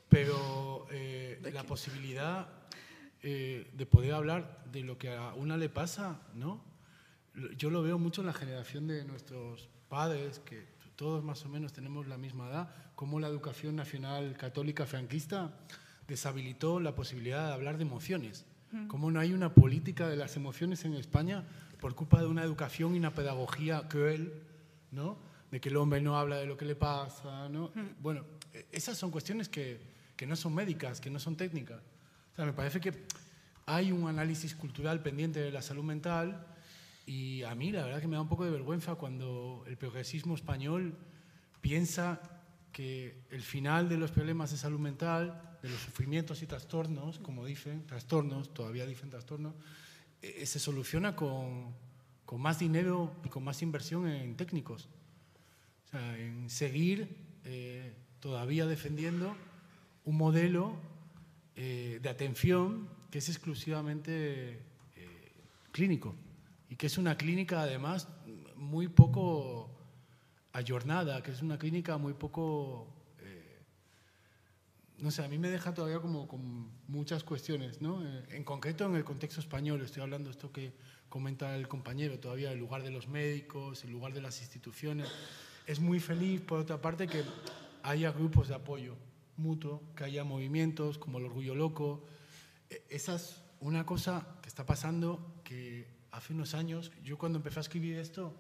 pero eh, la posibilidad eh, de poder hablar de lo que a una le pasa, ¿no? Yo lo veo mucho en la generación de nuestros padres, que todos más o menos tenemos la misma edad, cómo la educación nacional católica franquista deshabilitó la posibilidad de hablar de emociones, cómo no hay una política de las emociones en España por culpa de una educación y una pedagogía cruel, ¿no? de que el hombre no habla de lo que le pasa. ¿no? Bueno, esas son cuestiones que, que no son médicas, que no son técnicas. O sea, me parece que hay un análisis cultural pendiente de la salud mental y a mí la verdad que me da un poco de vergüenza cuando el progresismo español piensa que el final de los problemas de salud mental, de los sufrimientos y trastornos, como dicen, trastornos, todavía dicen trastornos, eh, se soluciona con, con, más dinero y con más inversión en técnicos. O sea, en seguir eh, todavía defendiendo un modelo eh, de atención que es exclusivamente clínico y que es una clínica además muy poco ayornada, que es una clínica muy poco... Eh, no sé, a mí me deja todavía como con muchas cuestiones, ¿no? Eh, en concreto en el contexto español, estoy hablando esto que comenta el compañero, todavía el lugar de los médicos, el lugar de las instituciones. Es muy feliz, por otra parte, que haya grupos de apoyo mutuo, que haya movimientos como el Orgullo Loco. E, esa es una cosa que está pasando que hace unos años, yo cuando empecé a escribir esto,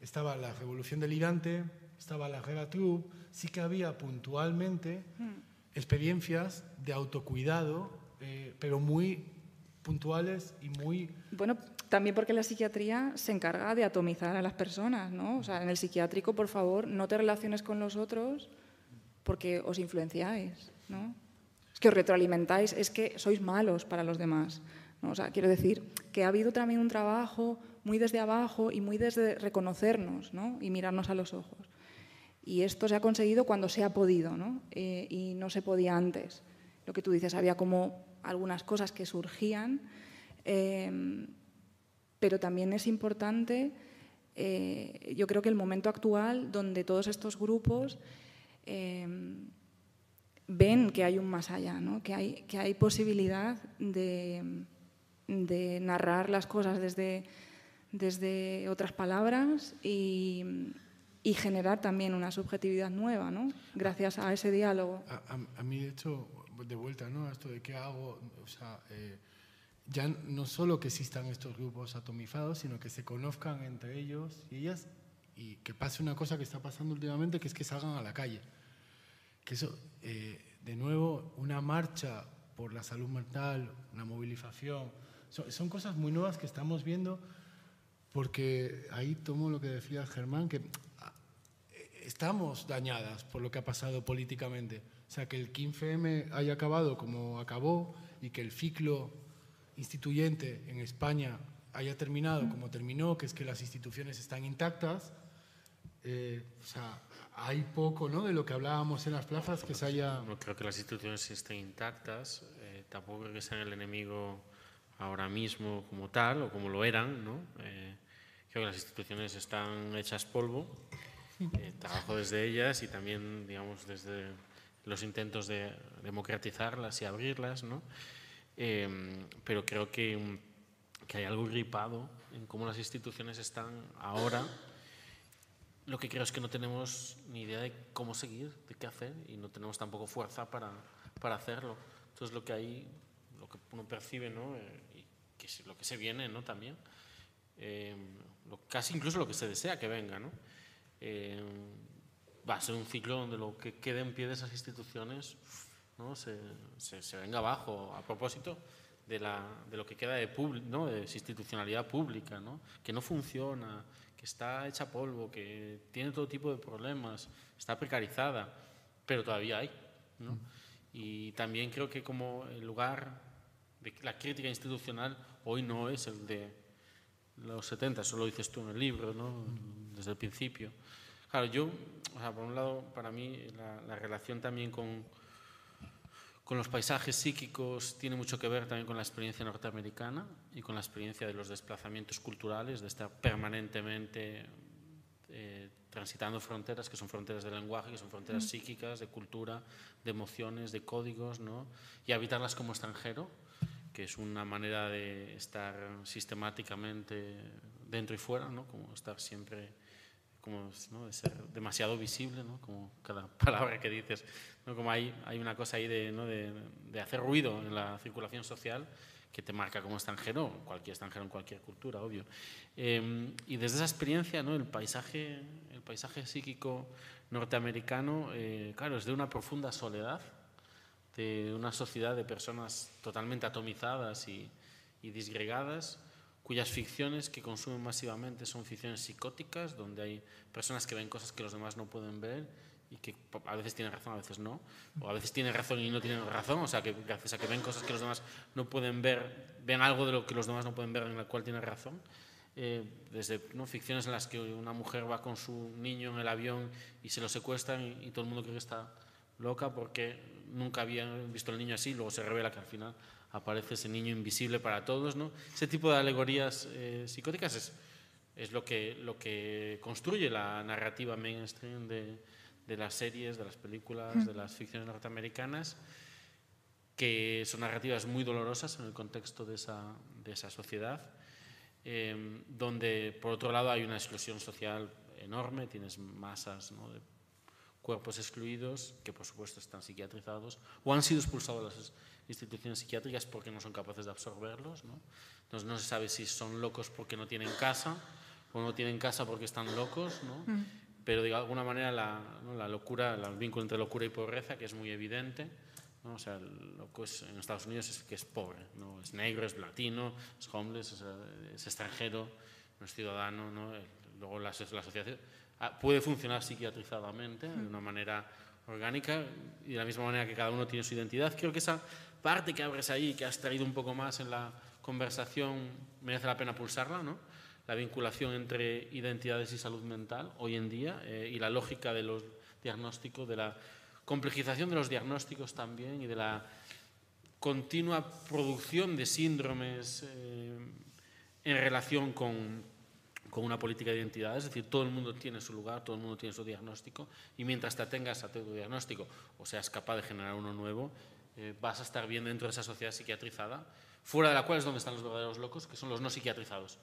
estaba la Revolución Delirante, estaba la Guerra Troop, sí que había puntualmente hmm. experiencias de autocuidado, eh, pero muy puntuales y muy... Bueno, también porque la psiquiatría se encarga de atomizar a las personas, ¿no? O sea, en el psiquiátrico, por favor, no te relaciones con los otros porque os influenciáis, ¿no? Es que os retroalimentáis, es que sois malos para los demás. O sea, quiero decir que ha habido también un trabajo muy desde abajo y muy desde reconocernos y mirarnos a los ojos. Y esto se ha conseguido cuando se ha podido ¿no? Eh, y no se podía antes. Lo que tú dices, había como algunas cosas que surgían, em, pero también es importante, eh, yo creo que el momento actual donde todos estos grupos em, ven que hay un más allá, ¿no? que, hay, que hay posibilidad de de narrar las cosas desde, desde otras palabras y, generar también una subjetividad nueva, ¿no? gracias a ese diálogo. A, mí, de hecho, de vuelta ¿no? a esto de qué hago, o sea, eh, ya no solo que existan estos grupos atomizados, sino que se conozcan entre ellos y ellas y que pase una cosa que está pasando últimamente, que es que salgan a la calle. Que eso, eh, de nuevo, una marcha por la salud mental, una movilización, son, cosas muy nuevas que estamos viendo porque ahí tomo lo que decía Germán, que ah, estamos dañadas por lo que ha pasado políticamente. O sea, que el 15M haya acabado como acabó y que el ciclo instituyente en España haya terminado como terminó, que es que las instituciones están intactas, eh, o sea, hay poco ¿no? de lo que hablábamos en las plazas que se haya... No creo que las instituciones estén intactas, eh, tampoco creo que sean el enemigo ahora mismo como tal o como lo eran, ¿no? Eh, creo que las instituciones están hechas polvo, trabajo desde ellas y también, digamos, desde los intentos de democratizarlas y abrirlas, ¿no? pero creo que, que hay algo gripado en cómo las instituciones están ahora lo que creo es que no tenemos ni idea de cómo seguir, de qué hacer y no tenemos tampoco fuerza para, para hacerlo. Entonces lo que hay, lo que uno percibe, ¿no? Eh, y que es lo que se viene, ¿no? También, eh, casi incluso lo que se desea que venga, ¿no? Eh, va a ser un ciclo donde lo que quede en pie de esas instituciones ¿no? se, se, se venga abajo. A propósito de, la, de lo que queda de, ¿no? de institucionalidad pública, ¿no? que no funciona, está hecha polvo, que tiene todo tipo de problemas, está precarizada, pero todavía hay. ¿no? Y también creo que como el lugar de la crítica institucional hoy no es el de los 70, eso lo dices tú en el libro, ¿no? desde el principio. Claro, yo, o sea, por un lado, para mí la relación también con con los paisajes psíquicos tiene mucho que ver también con la experiencia norteamericana y con la experiencia de los desplazamientos culturales, de estar permanentemente eh, transitando fronteras que son fronteras de lenguaje, que son fronteras mm. psíquicas, de cultura, de emociones, de códigos, ¿no? y habitarlas como extranjero, que es una manera de estar sistemáticamente dentro y fuera, ¿no? como estar siempre como ¿no? de ser demasiado visible, ¿no? como cada palabra que dices, ¿no? como hay, hay una cosa ahí de, ¿no? de, de, hacer ruido en la circulación social que te marca como extranjero, cualquier extranjero en cualquier cultura, obvio. Eh, y desde esa experiencia, ¿no? el, paisaje, el paisaje psíquico norteamericano, eh, claro, es de una profunda soledad, de una sociedad de personas totalmente atomizadas y, y disgregadas, cuyas ficciones que consumen masivamente son ficciones psicóticas, donde hay personas que ven cosas que los demás no pueden ver y que a veces tienen razón, a veces no, o a veces tienen razón y no tienen razón, o sea, que gracias a que ven cosas que los demás no pueden ver, ven algo de lo que los demás no pueden ver en la cual tienen razón. Eh, desde ¿no? ficciones en las que una mujer va con su niño en el avión y se lo secuestran y, todo el mundo cree que está loca porque nunca habían visto al niño así, luego se revela que al final aparece ese niño invisible para todos. ¿no? Ese tipo de alegorías eh, psicóticas es, es, lo, que, lo que construye la narrativa mainstream de, de las series, de las películas, de las ficciones norteamericanas, que son narrativas muy dolorosas en el contexto de esa, de esa sociedad, eh, donde por otro lado hay una exclusión social enorme, tienes masas ¿no? de cuerpos excluidos que por supuesto están psiquiatrizados o han sido expulsados de las instituciones psiquiátricas porque no son capaces de absorberlos. ¿no? Entonces no se sabe si son locos porque no tienen casa o no tienen casa porque están locos, ¿no? Mm. pero de alguna manera la, la, locura, el vínculo entre locura y pobreza, que es muy evidente, ¿no? o sea, el loco es, en Estados Unidos es que es pobre, ¿no? es negro, es latino, es homeless, es, es extranjero, no es ciudadano, ¿no? luego la, la sociedad puede funcionar psiquiatrizadamente de una manera orgánica y de la misma manera que cada uno tiene su identidad. Creo que esa parte que abres ahí, que has traído un poco más en la conversación, merece la pena pulsarla, ¿no? La vinculación entre identidades y salud mental hoy en día eh, y la lógica de los diagnósticos, de la complejización de los diagnósticos también y de la continua producción de síndromes eh, en relación con, con una política de identidad, es decir, todo el mundo tiene su lugar, todo el mundo tiene su diagnóstico, y mientras te atengas a tu diagnóstico o seas capaz de generar uno nuevo, eh, vas a estar bien dentro de esa sociedad psiquiatrizada, fuera de la cual es donde están los verdaderos locos, que son los no psiquiatrizados,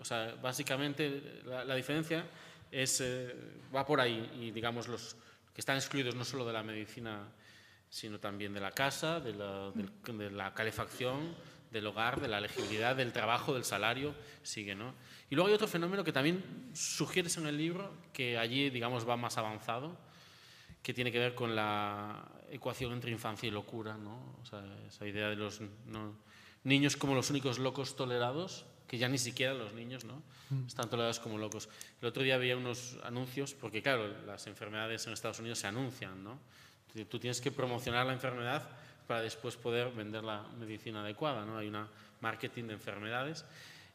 O sea, básicamente la, diferencia es, eh, va por ahí y digamos los que están excluidos no solo de la medicina, sino también de la casa, de la, de la calefacción, del hogar, de la elegibilidad, del trabajo, del salario, sigue, ¿no? Y luego hay otro fenómeno que también sugieres en el libro, que allí, digamos, va más avanzado, que tiene que ver con la ecuación entre infancia y locura, ¿no? O sea, esa idea de los niños como los únicos locos tolerados, que ya ni siquiera los niños, ¿no? Mm. Están tolerados como locos. El otro día había unos anuncios, porque claro, las enfermedades en Estados Unidos se anuncian, ¿no? Tú tienes que promocionar la enfermedad para después poder vender la medicina adecuada. ¿no? Hay una marketing de enfermedades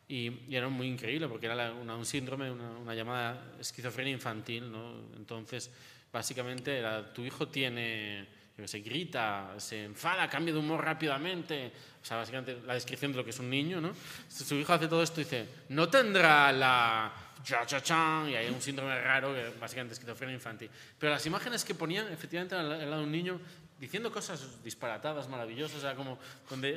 y, era muy increíble porque era un síndrome, una, llamada esquizofrenia infantil. ¿no? Entonces, básicamente era, tu hijo tiene, se grita, se enfada, cambia de humor rápidamente. O sea, básicamente la descripción de lo que es un niño. ¿no? Su hijo hace todo esto y dice, no tendrá la cha cha cha y hay un síndrome raro que básicamente es esquizofrenia infantil. Pero las imágenes que ponían efectivamente al lado de un niño diciendo cosas disparatadas, maravillosas, o como,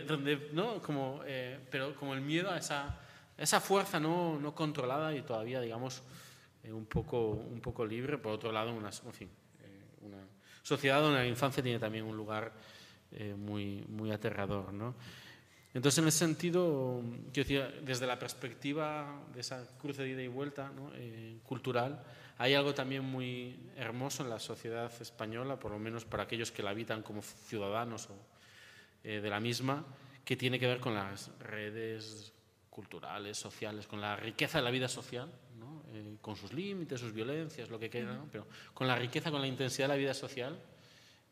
donde, ¿no? como, eh, pero como el miedo a esa, esa fuerza no, no controlada y todavía, digamos, eh, un, poco, un poco libre. Por otro lado, una, en eh, una sociedad donde la infancia tiene también un lugar muy, muy aterrador. ¿no? Entonces, en ese sentido, yo decía, desde la perspectiva de esa cruce de ida y vuelta cultural, hay algo también muy hermoso en la sociedad española, por lo menos para aquellos que la habitan como ciudadanos eh, de la misma, que tiene que ver con las redes culturales, sociales, con la riqueza de la vida social, eh, con sus límites, sus violencias, lo que quiera, pero con la riqueza, con la intensidad de la vida social,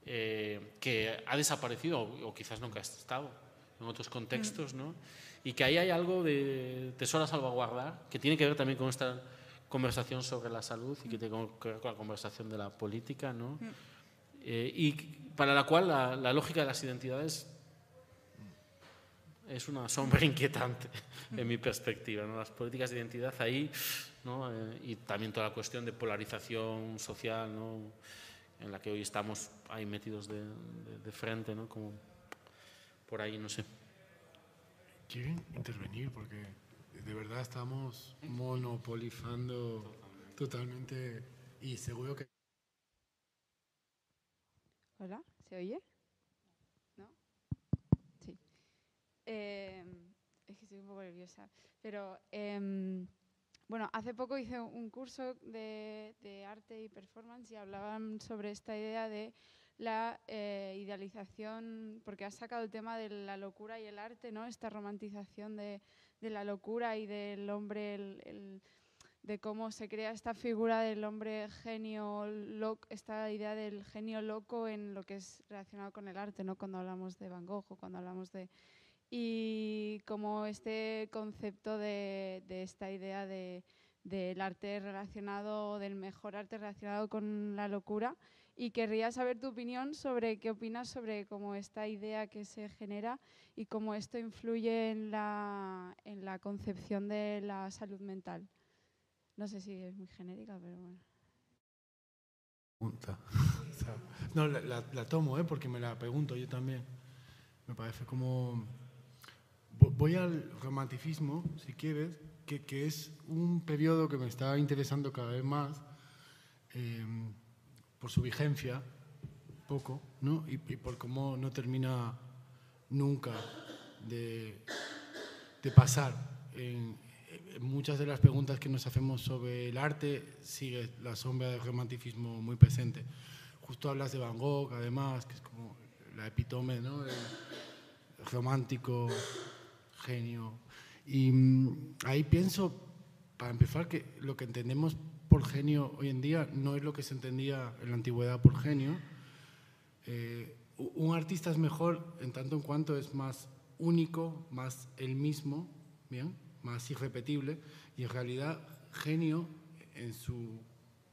eh, que ha desaparecido o, quizás nunca ha estado en otros contextos, ¿no? y que ahí hay algo de tesoro a salvaguardar, que tiene que ver también con esta conversación sobre la salud y que tiene que ver con la conversación de la política, ¿no? Mm. Eh, y para la cual la, lógica de las identidades es una sombra inquietante en mi perspectiva. ¿no? Las políticas de identidad ahí, ¿no? Eh, y también toda la cuestión de polarización social, ¿no? en la que hoy estamos ahí metidos de, de, frente, ¿no? como por ahí, no sé. ¿Quieren intervenir? Porque de verdad estamos monopolizando totalmente y seguro que... Hola, ¿se oye? ¿No? Sí. Eh, es que estoy un poco nerviosa. Pero, em, bueno, hace poco hice un curso de, de, arte y performance y hablaban sobre esta idea de la eh, idealización, porque has sacado el tema de la locura y el arte, ¿no? Esta romantización de, de la locura y del hombre, el, de cómo se crea esta figura del hombre genio, loco, esta idea del genio loco en lo que es relacionado con el arte, ¿no? Cuando hablamos de Van Gogh o cuando hablamos de... Y como este concepto de, de esta idea de, del arte relacionado, del mejor arte relacionado con la locura y querría saber tu opinión sobre qué opinas sobre cómo esta idea que se genera y cómo esto influye en la, en la concepción de la salud mental. No sé si es muy genérica, pero bueno. No, la, tomo, ¿eh? porque me la pregunto yo también. Me parece como... Voy al romanticismo, si quieres, que, que es un periodo que me está interesando cada vez más. Eh, por su vigencia, poco, ¿no? y, por cómo no termina nunca de, de pasar. En, muchas de las preguntas que nos hacemos sobre el arte sigue la sombra del romanticismo muy presente. Justo hablas de Van Gogh, además, que es como la epítome ¿no? del romántico, genio. Y mm, ahí pienso, para empezar, que lo que entendemos por genio hoy en día no es lo que se entendía en la antigüedad por genio. Eh, un artista es mejor en tanto en cuanto es más único, más el mismo, ¿bien? más irrepetible, y en realidad genio en su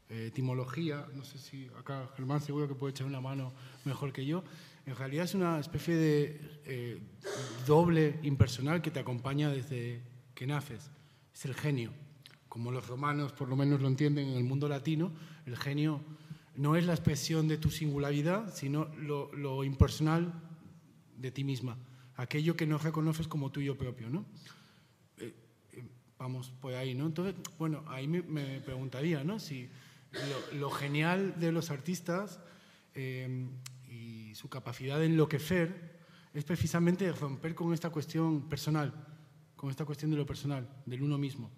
eh, etimología, no sé si acá Germán seguro que puede echar una mano mejor que yo, en realidad es una especie de eh, doble impersonal que te acompaña desde que naces, es el genio como los romanos por lo menos lo entienden en el mundo latino, el genio no es la expresión de tu singularidad, sino lo, impersonal de ti misma, aquello que no reconoces como tuyo propio. ¿no? Eh, eh, vamos por ahí, ¿no? Entonces, bueno, ahí me, me preguntaría, ¿no? Si lo, lo, genial de los artistas eh, y su capacidad de enloquecer es precisamente romper con esta cuestión personal, con esta cuestión de lo personal, del uno mismo.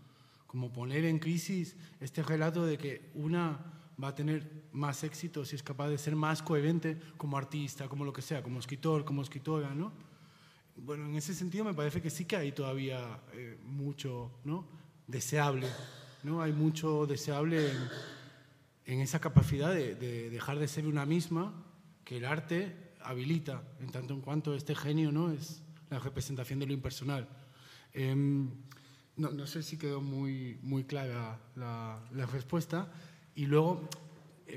Como poner en crisis este relato de que una va a tener más éxito si es capaz de ser más coherente como artista, como lo que sea, como escritor, como escritora, ¿no? Bueno, en ese sentido me parece que sí que hay todavía eh, mucho ¿no? deseable, ¿no? Hay mucho deseable en, en esa capacidad de, de, dejar de ser una misma que el arte habilita, en tanto en cuanto este genio ¿no? es la representación de lo impersonal. Eh, no, no, sé si quedó muy, muy clara la, respuesta. Y luego,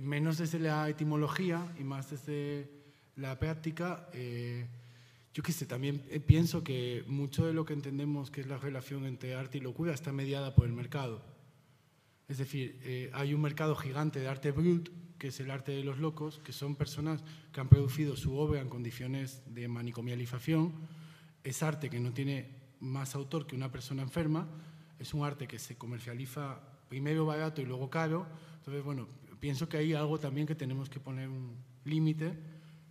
menos desde la etimología y más desde la práctica, eh, yo qué sé, también pienso que mucho de lo que entendemos que es la relación entre arte y locura está mediada por el mercado. Es decir, eh, hay un mercado gigante de arte brut, que es el arte de los locos, que son personas que han producido su obra en condiciones de manicomialización. Es arte que no tiene más autor que una persona enferma, es un arte que se comercializa primero barato y luego caro, entonces, bueno, pienso que hay algo también que tenemos que poner un límite,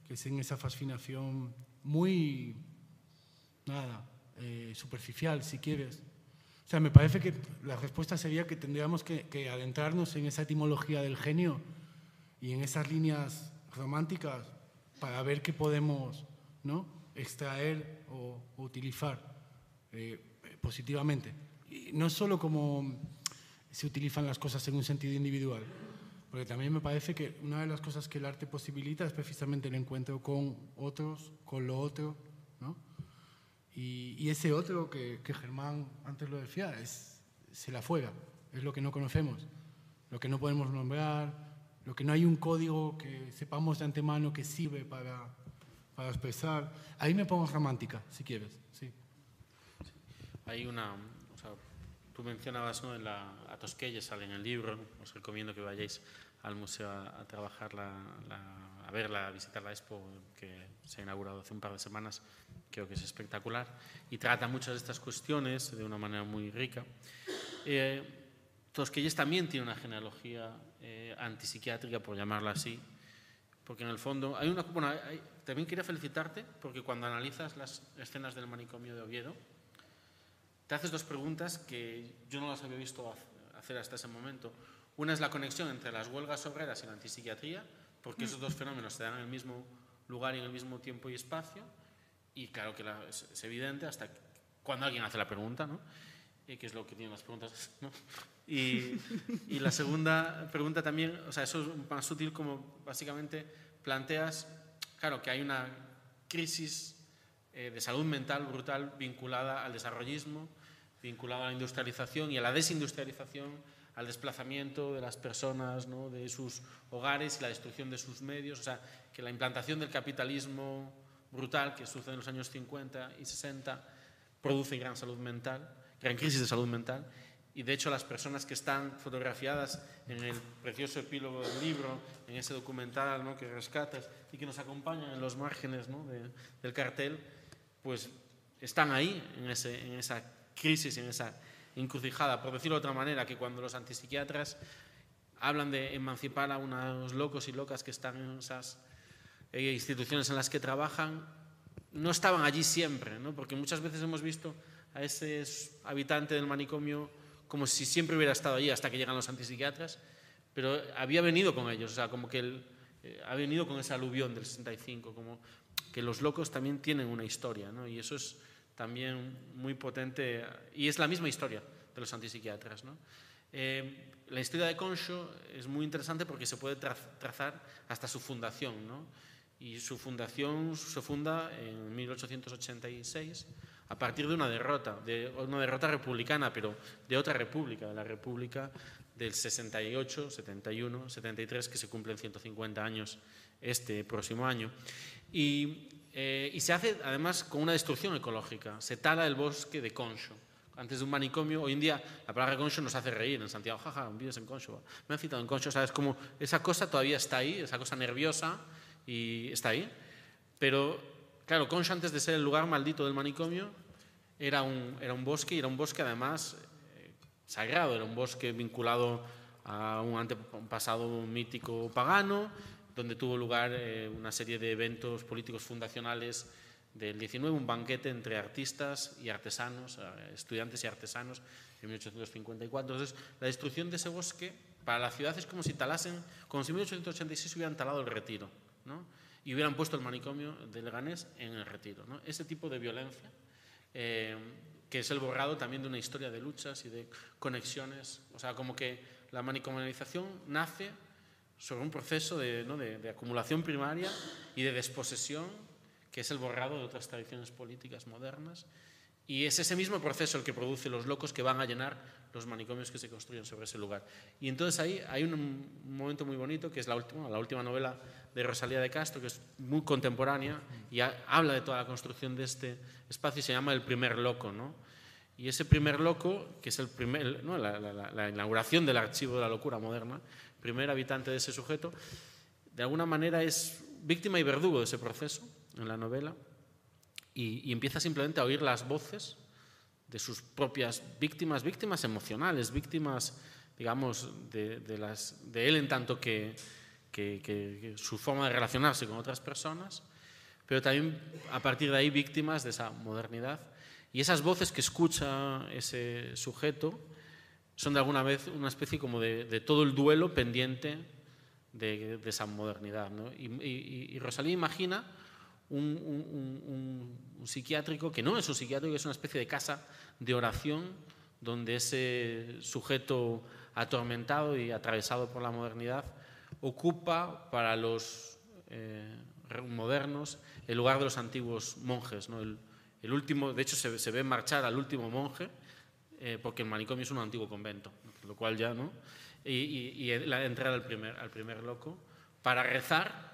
que es en esa fascinación muy, nada, eh, superficial, si quieres. O sea, me parece que la respuesta sería que tendríamos que, que, adentrarnos en esa etimología del genio y en esas líneas románticas para ver qué podemos ¿no? extraer o, o utilizar eh, positivamente. Y no solo como se utilizan las cosas en un sentido individual. Porque también me parece que una de las cosas que el arte posibilita es precisamente el encuentro con otros, con lo otro, ¿no? Y, y ese otro que, que, Germán antes lo decía, es, se la fuera, es lo que no conocemos, lo que no podemos nombrar, lo que no hay un código que sepamos de antemano que sirve para, para expresar. Ahí me pongo romántica, si quieres, sí. Hay una, Tú mencionabas ¿no? en la, a Tosquelles, sale en el libro, os recomiendo que vayáis al museo a, a trabajar, la, la, a verla, a visitar la expo que se ha inaugurado hace un par de semanas, creo que es espectacular, y trata muchas de estas cuestiones de una manera muy rica. Eh, Tosquelles también tiene una genealogía eh, antipsiquiátrica, por llamarla así, porque en el fondo hay una... Bueno, hay, también quería felicitarte porque cuando analizas las escenas del manicomio de Oviedo, te haces dos preguntas que yo no las había visto hacer hasta ese momento. Una es la conexión entre las huelgas obreras y la antipsiquiatría, porque esos dos fenómenos se dan en el mismo lugar y en el mismo tiempo y espacio, y claro que la, es, es, evidente hasta cuando alguien hace la pregunta, ¿no? Y que es lo que tienen las preguntas, ¿no? Y, y la segunda pregunta también, o sea, eso es más sutil como básicamente planteas, claro, que hay una crisis eh, de salud mental brutal vinculada al desarrollismo, vinculado a la industrialización y a la desindustrialización, al desplazamiento de las personas, ¿no? de sus hogares y la destrucción de sus medios. O sea, que la implantación del capitalismo brutal que sucede en los años 50 y 60 produce gran salud mental, gran crisis de salud mental. Y de hecho las personas que están fotografiadas en el precioso epílogo del libro, en ese documental ¿no? que rescatas y que nos acompañan en los márgenes del cartel, pues están ahí en, ese, en esa crisis, en esa encrucijada, por decirlo de otra manera, que cuando los antipsiquiatras hablan de emancipar a unos locos y locas que están en esas eh, instituciones en las que trabajan, no estaban allí siempre, ¿no? porque muchas veces hemos visto a ese habitante del manicomio como si siempre hubiera estado allí hasta que llegan los antipsiquiatras, pero había venido con ellos, o sea, como que él eh, ha venido con ese aluvión del 65, como que los locos también tienen una historia, ¿no? y eso es también muy potente, y es la misma historia de los antipsiquiatras. ¿no? Eh, la historia de Concho es muy interesante porque se puede trazar hasta su fundación, ¿no? y su fundación se funda en 1886 a partir de una derrota, de una derrota republicana, pero de otra república, de la República del 68, 71, 73, que se cumplen 150 años este próximo año. Y, eh, y, se hace además con una destrucción ecológica. Se tala el bosque de Concho. Antes de un manicomio, hoy en día la palabra Concho nos hace reír en Santiago. Jaja, vives en Concho. Me han citado en Concho, ¿sabes? Como esa cosa todavía está ahí, esa cosa nerviosa, y está ahí. Pero, claro, Concho antes de ser el lugar maldito del manicomio, era un, era un bosque, y era un bosque además eh, sagrado, era un bosque vinculado a un antepasado mítico pagano, donde tuvo lugar eh, una serie de eventos políticos fundacionales del 19, un banquete entre artistas y artesanos, eh, estudiantes y artesanos en 1854. Entonces, la destrucción de ese bosque para la ciudad es como si talasen, como si en 1886 hubieran talado el retiro, ¿no? y hubieran puesto el manicomio de Leganés en el retiro. ¿no? Ese tipo de violencia, eh, que es el borrado también de una historia de luchas y de conexiones, o sea, como que la manicomialización nace sobre un proceso de, ¿no? de, acumulación primaria y de desposesión, que es el borrado de otras tradiciones políticas modernas, y es ese mismo proceso el que produce los locos que van a llenar los manicomios que se construyen sobre ese lugar. Y entonces ahí hay un, momento muy bonito, que es la última, la última novela de Rosalía de Castro, que es muy contemporánea y habla de toda la construcción de este espacio y se llama El primer loco. ¿no? Y ese primer loco, que es el primer, ¿no? la inauguración del archivo de la locura moderna, primer habitante de ese sujeto, de alguna manera es víctima y verdugo de ese proceso en la novela y, empieza simplemente a oír las voces de sus propias víctimas, víctimas emocionales, víctimas, digamos, de, él en tanto que, que, su forma de relacionarse con otras personas, pero también a partir de ahí víctimas de esa modernidad. Y esas voces que escucha ese sujeto son de alguna vez una especie como de, todo el duelo pendiente de, esa modernidad. Y, Rosalía imagina un, psiquiátrico que no es un psiquiátrico, es una especie de casa de oración donde ese sujeto atormentado y atravesado por la modernidad ocupa para los eh, modernos el lugar de los antiguos monjes. ¿no? El, último, de hecho, se, ve marchar al último monje eh, porque el manicomio es un antiguo convento, lo cual ya, ¿no? Y, y, y al primer, al primer loco para rezar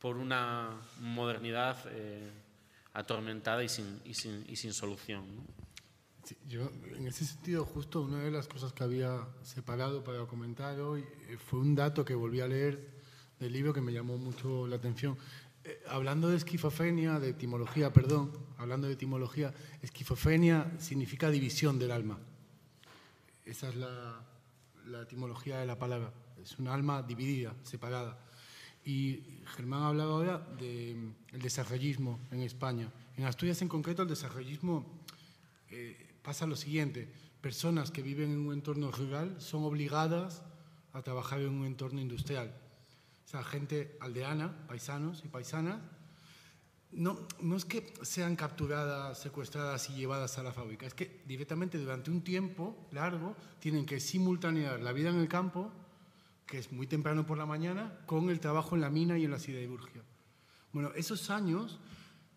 por una modernidad eh, atormentada y sin, y sin, sin solución. ¿no? Sí, yo, en ese sentido, justo una de las cosas que había separado para comentar hoy eh, fue un dato que volví a leer del libro que me llamó mucho la atención. Eh, hablando de esquizofrenia, de etimología, perdón, hablando de etimología, esquizofrenia significa división del alma. Esa es la, la etimología de la palabra. Es un alma dividida, separada. Y Germán ha hablado ahora del de desarrollismo en España. En Asturias en concreto el desarrollismo eh, pasa lo siguiente. Personas que viven en un entorno rural son obligadas a trabajar en un entorno industrial. O sea, gente aldeana, paisanos y paisanas, no, no es que sean capturadas, secuestradas y llevadas a la fábrica, es que directamente durante un tiempo largo tienen que simultanear la vida en el campo que es muy temprano por la mañana, con el trabajo en la mina y en la siderurgia. Bueno, esos años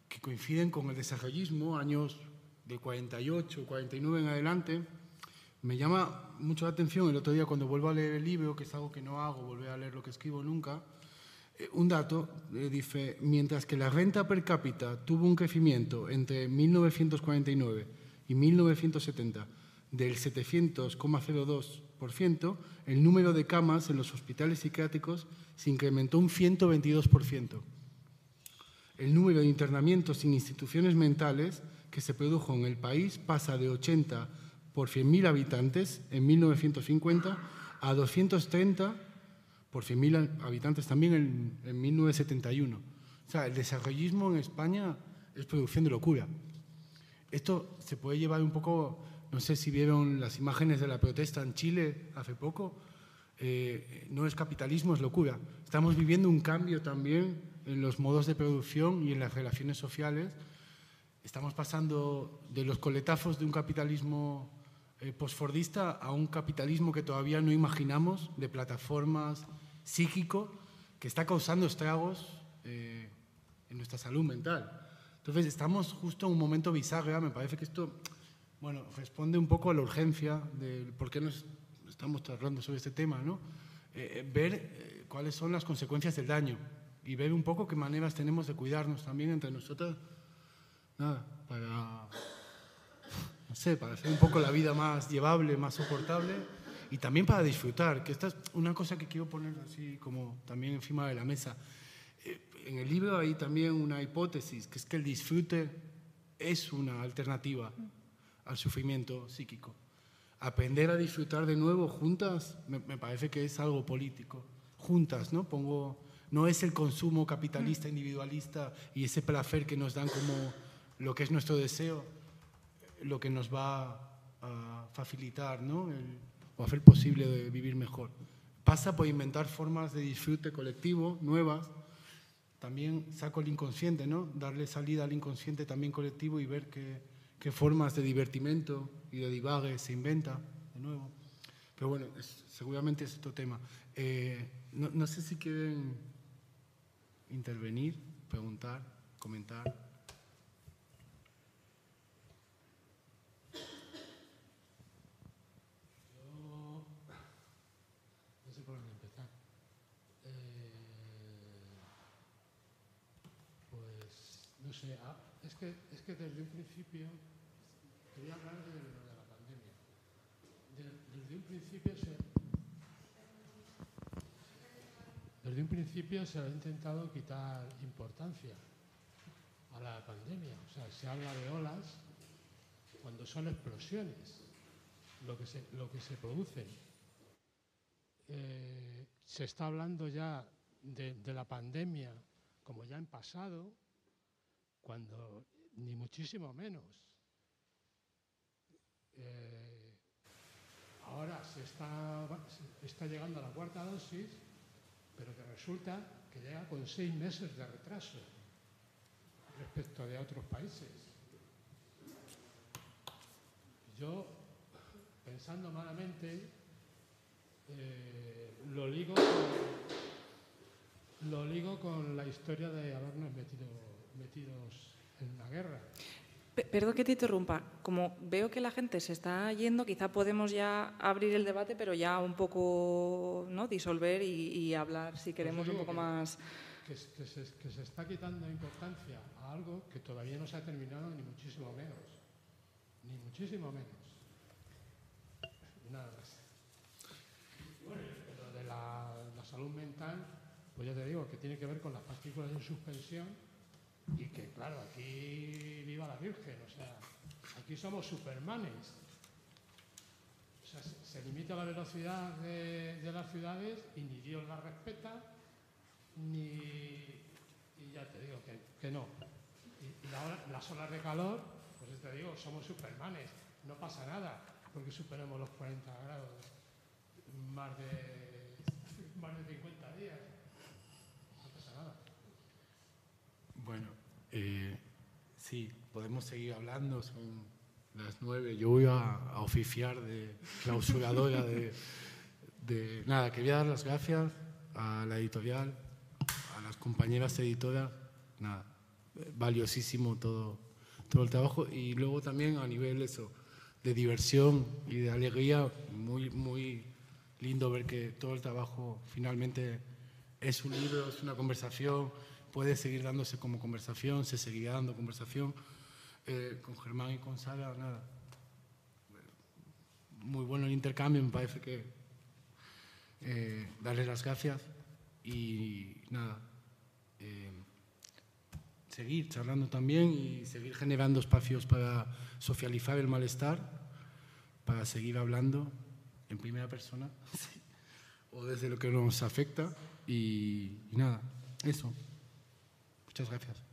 que coinciden con el desarrollismo, años de 48, 49 en adelante, me llama mucho la atención el otro día cuando vuelvo a leer el libro, que es algo que no hago, volver a leer lo que escribo nunca, eh, un dato eh, dice, mientras que la renta per cápita tuvo un crecimiento entre 1949 y 1970 del 700,02%, el número de camas en los hospitales psiquiátricos se incrementó un 122%. El número de internamientos en instituciones mentales que se produjo en el país pasa de 80 por 100.000 habitantes en 1950 a 230 por 100.000 habitantes también en, en 1971. O sea, el desarrollismo en España es producción de locura. Esto se puede llevar un poco no sé si vieron las imágenes de la protesta en Chile hace poco. Eh, no es capitalismo, es locura. Estamos viviendo un cambio también en los modos de producción y en las relaciones sociales. Estamos pasando de los coletazos de un capitalismo eh, postfordista a un capitalismo que todavía no imaginamos, de plataformas psíquico, que está causando estragos eh, en nuestra salud mental. Entonces, estamos justo en un momento bisagra. Me parece que esto bueno, responde un poco a la urgencia de por qué nos estamos hablando sobre este tema, ¿no? Eh, ver eh, cuáles son las consecuencias del daño y ver un poco qué maneras tenemos de cuidarnos también entre nosotros, nada, para, no sé, para hacer un poco la vida más llevable, más soportable y también para disfrutar, que esta es una cosa que quiero poner así como también encima de la mesa. Eh, en el libro hay también una hipótesis, que es que el disfrute es una alternativa al sufrimiento psíquico. aprender a disfrutar de nuevo juntas, me, me parece que es algo político. Juntas, ¿no? Pongo, no es el consumo capitalista, individualista y ese placer que nos dan como lo que es nuestro deseo, lo que nos va a facilitar, ¿no? El, o hacer posible de vivir mejor. Pasa por inventar formas de disfrute colectivo nuevas. También saco el inconsciente, ¿no? Darle salida al inconsciente también colectivo y ver qué, qué formas de divertimento y de divague se inventa de nuevo. Pero bueno, es, seguramente es otro tema. Eh, no, no sé si quieren intervenir, preguntar, comentar. No es, que, es que desde un principio, quería hablar de, de la pandemia. De, desde un principio se, desde un principio se ha intentado quitar importancia a la pandemia. O sea, se habla de olas cuando son explosiones, lo que se, lo que se producen. Eh, se está hablando ya de la pandemia como ya en pasado, cuando ni muchísimo menos. Eh, ahora se está, llegando a la cuarta dosis, pero que resulta que llega con seis meses de retraso respecto de otros países. Yo, pensando malamente, eh, lo, ligo lo ligo con la historia de habernos metido metidos en una guerra. Perdón que te interrumpa. Como veo que la gente se está yendo, quizá podemos ya abrir el debate, pero ya un poco ¿no? disolver y, y hablar, si queremos, Pues un poco que, más. Que, que, se, que, se, está quitando importancia a algo que todavía no se ha terminado, ni muchísimo menos. Ni muchísimo menos. Nada más. Bueno, lo de la, la salud mental, pues ya te digo, que tiene que ver con las partículas en suspensión y que, claro, aquí viva la Virgen, o sea, aquí somos supermanes. O sea, se, limita la velocidad de, las ciudades y ni Dios la respeta, ni. Y ya te digo que, no. Y, y la, las olas de calor, pues te digo, somos supermanes, no pasa nada porque superemos los 40 grados más de, más de 50 días. No pasa nada. Bueno, eh, sí, podemos seguir hablando, son las nueve. Yo voy a, a oficiar de clausuradora de, de, Nada, quería dar las gracias a la editorial, a las compañeras editoras, nada, valiosísimo todo, todo el trabajo y luego también a nivel eso, de diversión y de alegría, muy, muy lindo ver que todo el trabajo finalmente es un libro, es una conversación puede seguir dándose como conversación, se seguirá dando conversación. Eh, con Germán y con Sara, nada. Muy bueno el intercambio, me parece que eh, darles las gracias y nada. Eh, seguir charlando también y seguir generando espacios para socializar el malestar, para seguir hablando en primera persona o desde lo que nos afecta y, y nada, eso. Muchas gracias.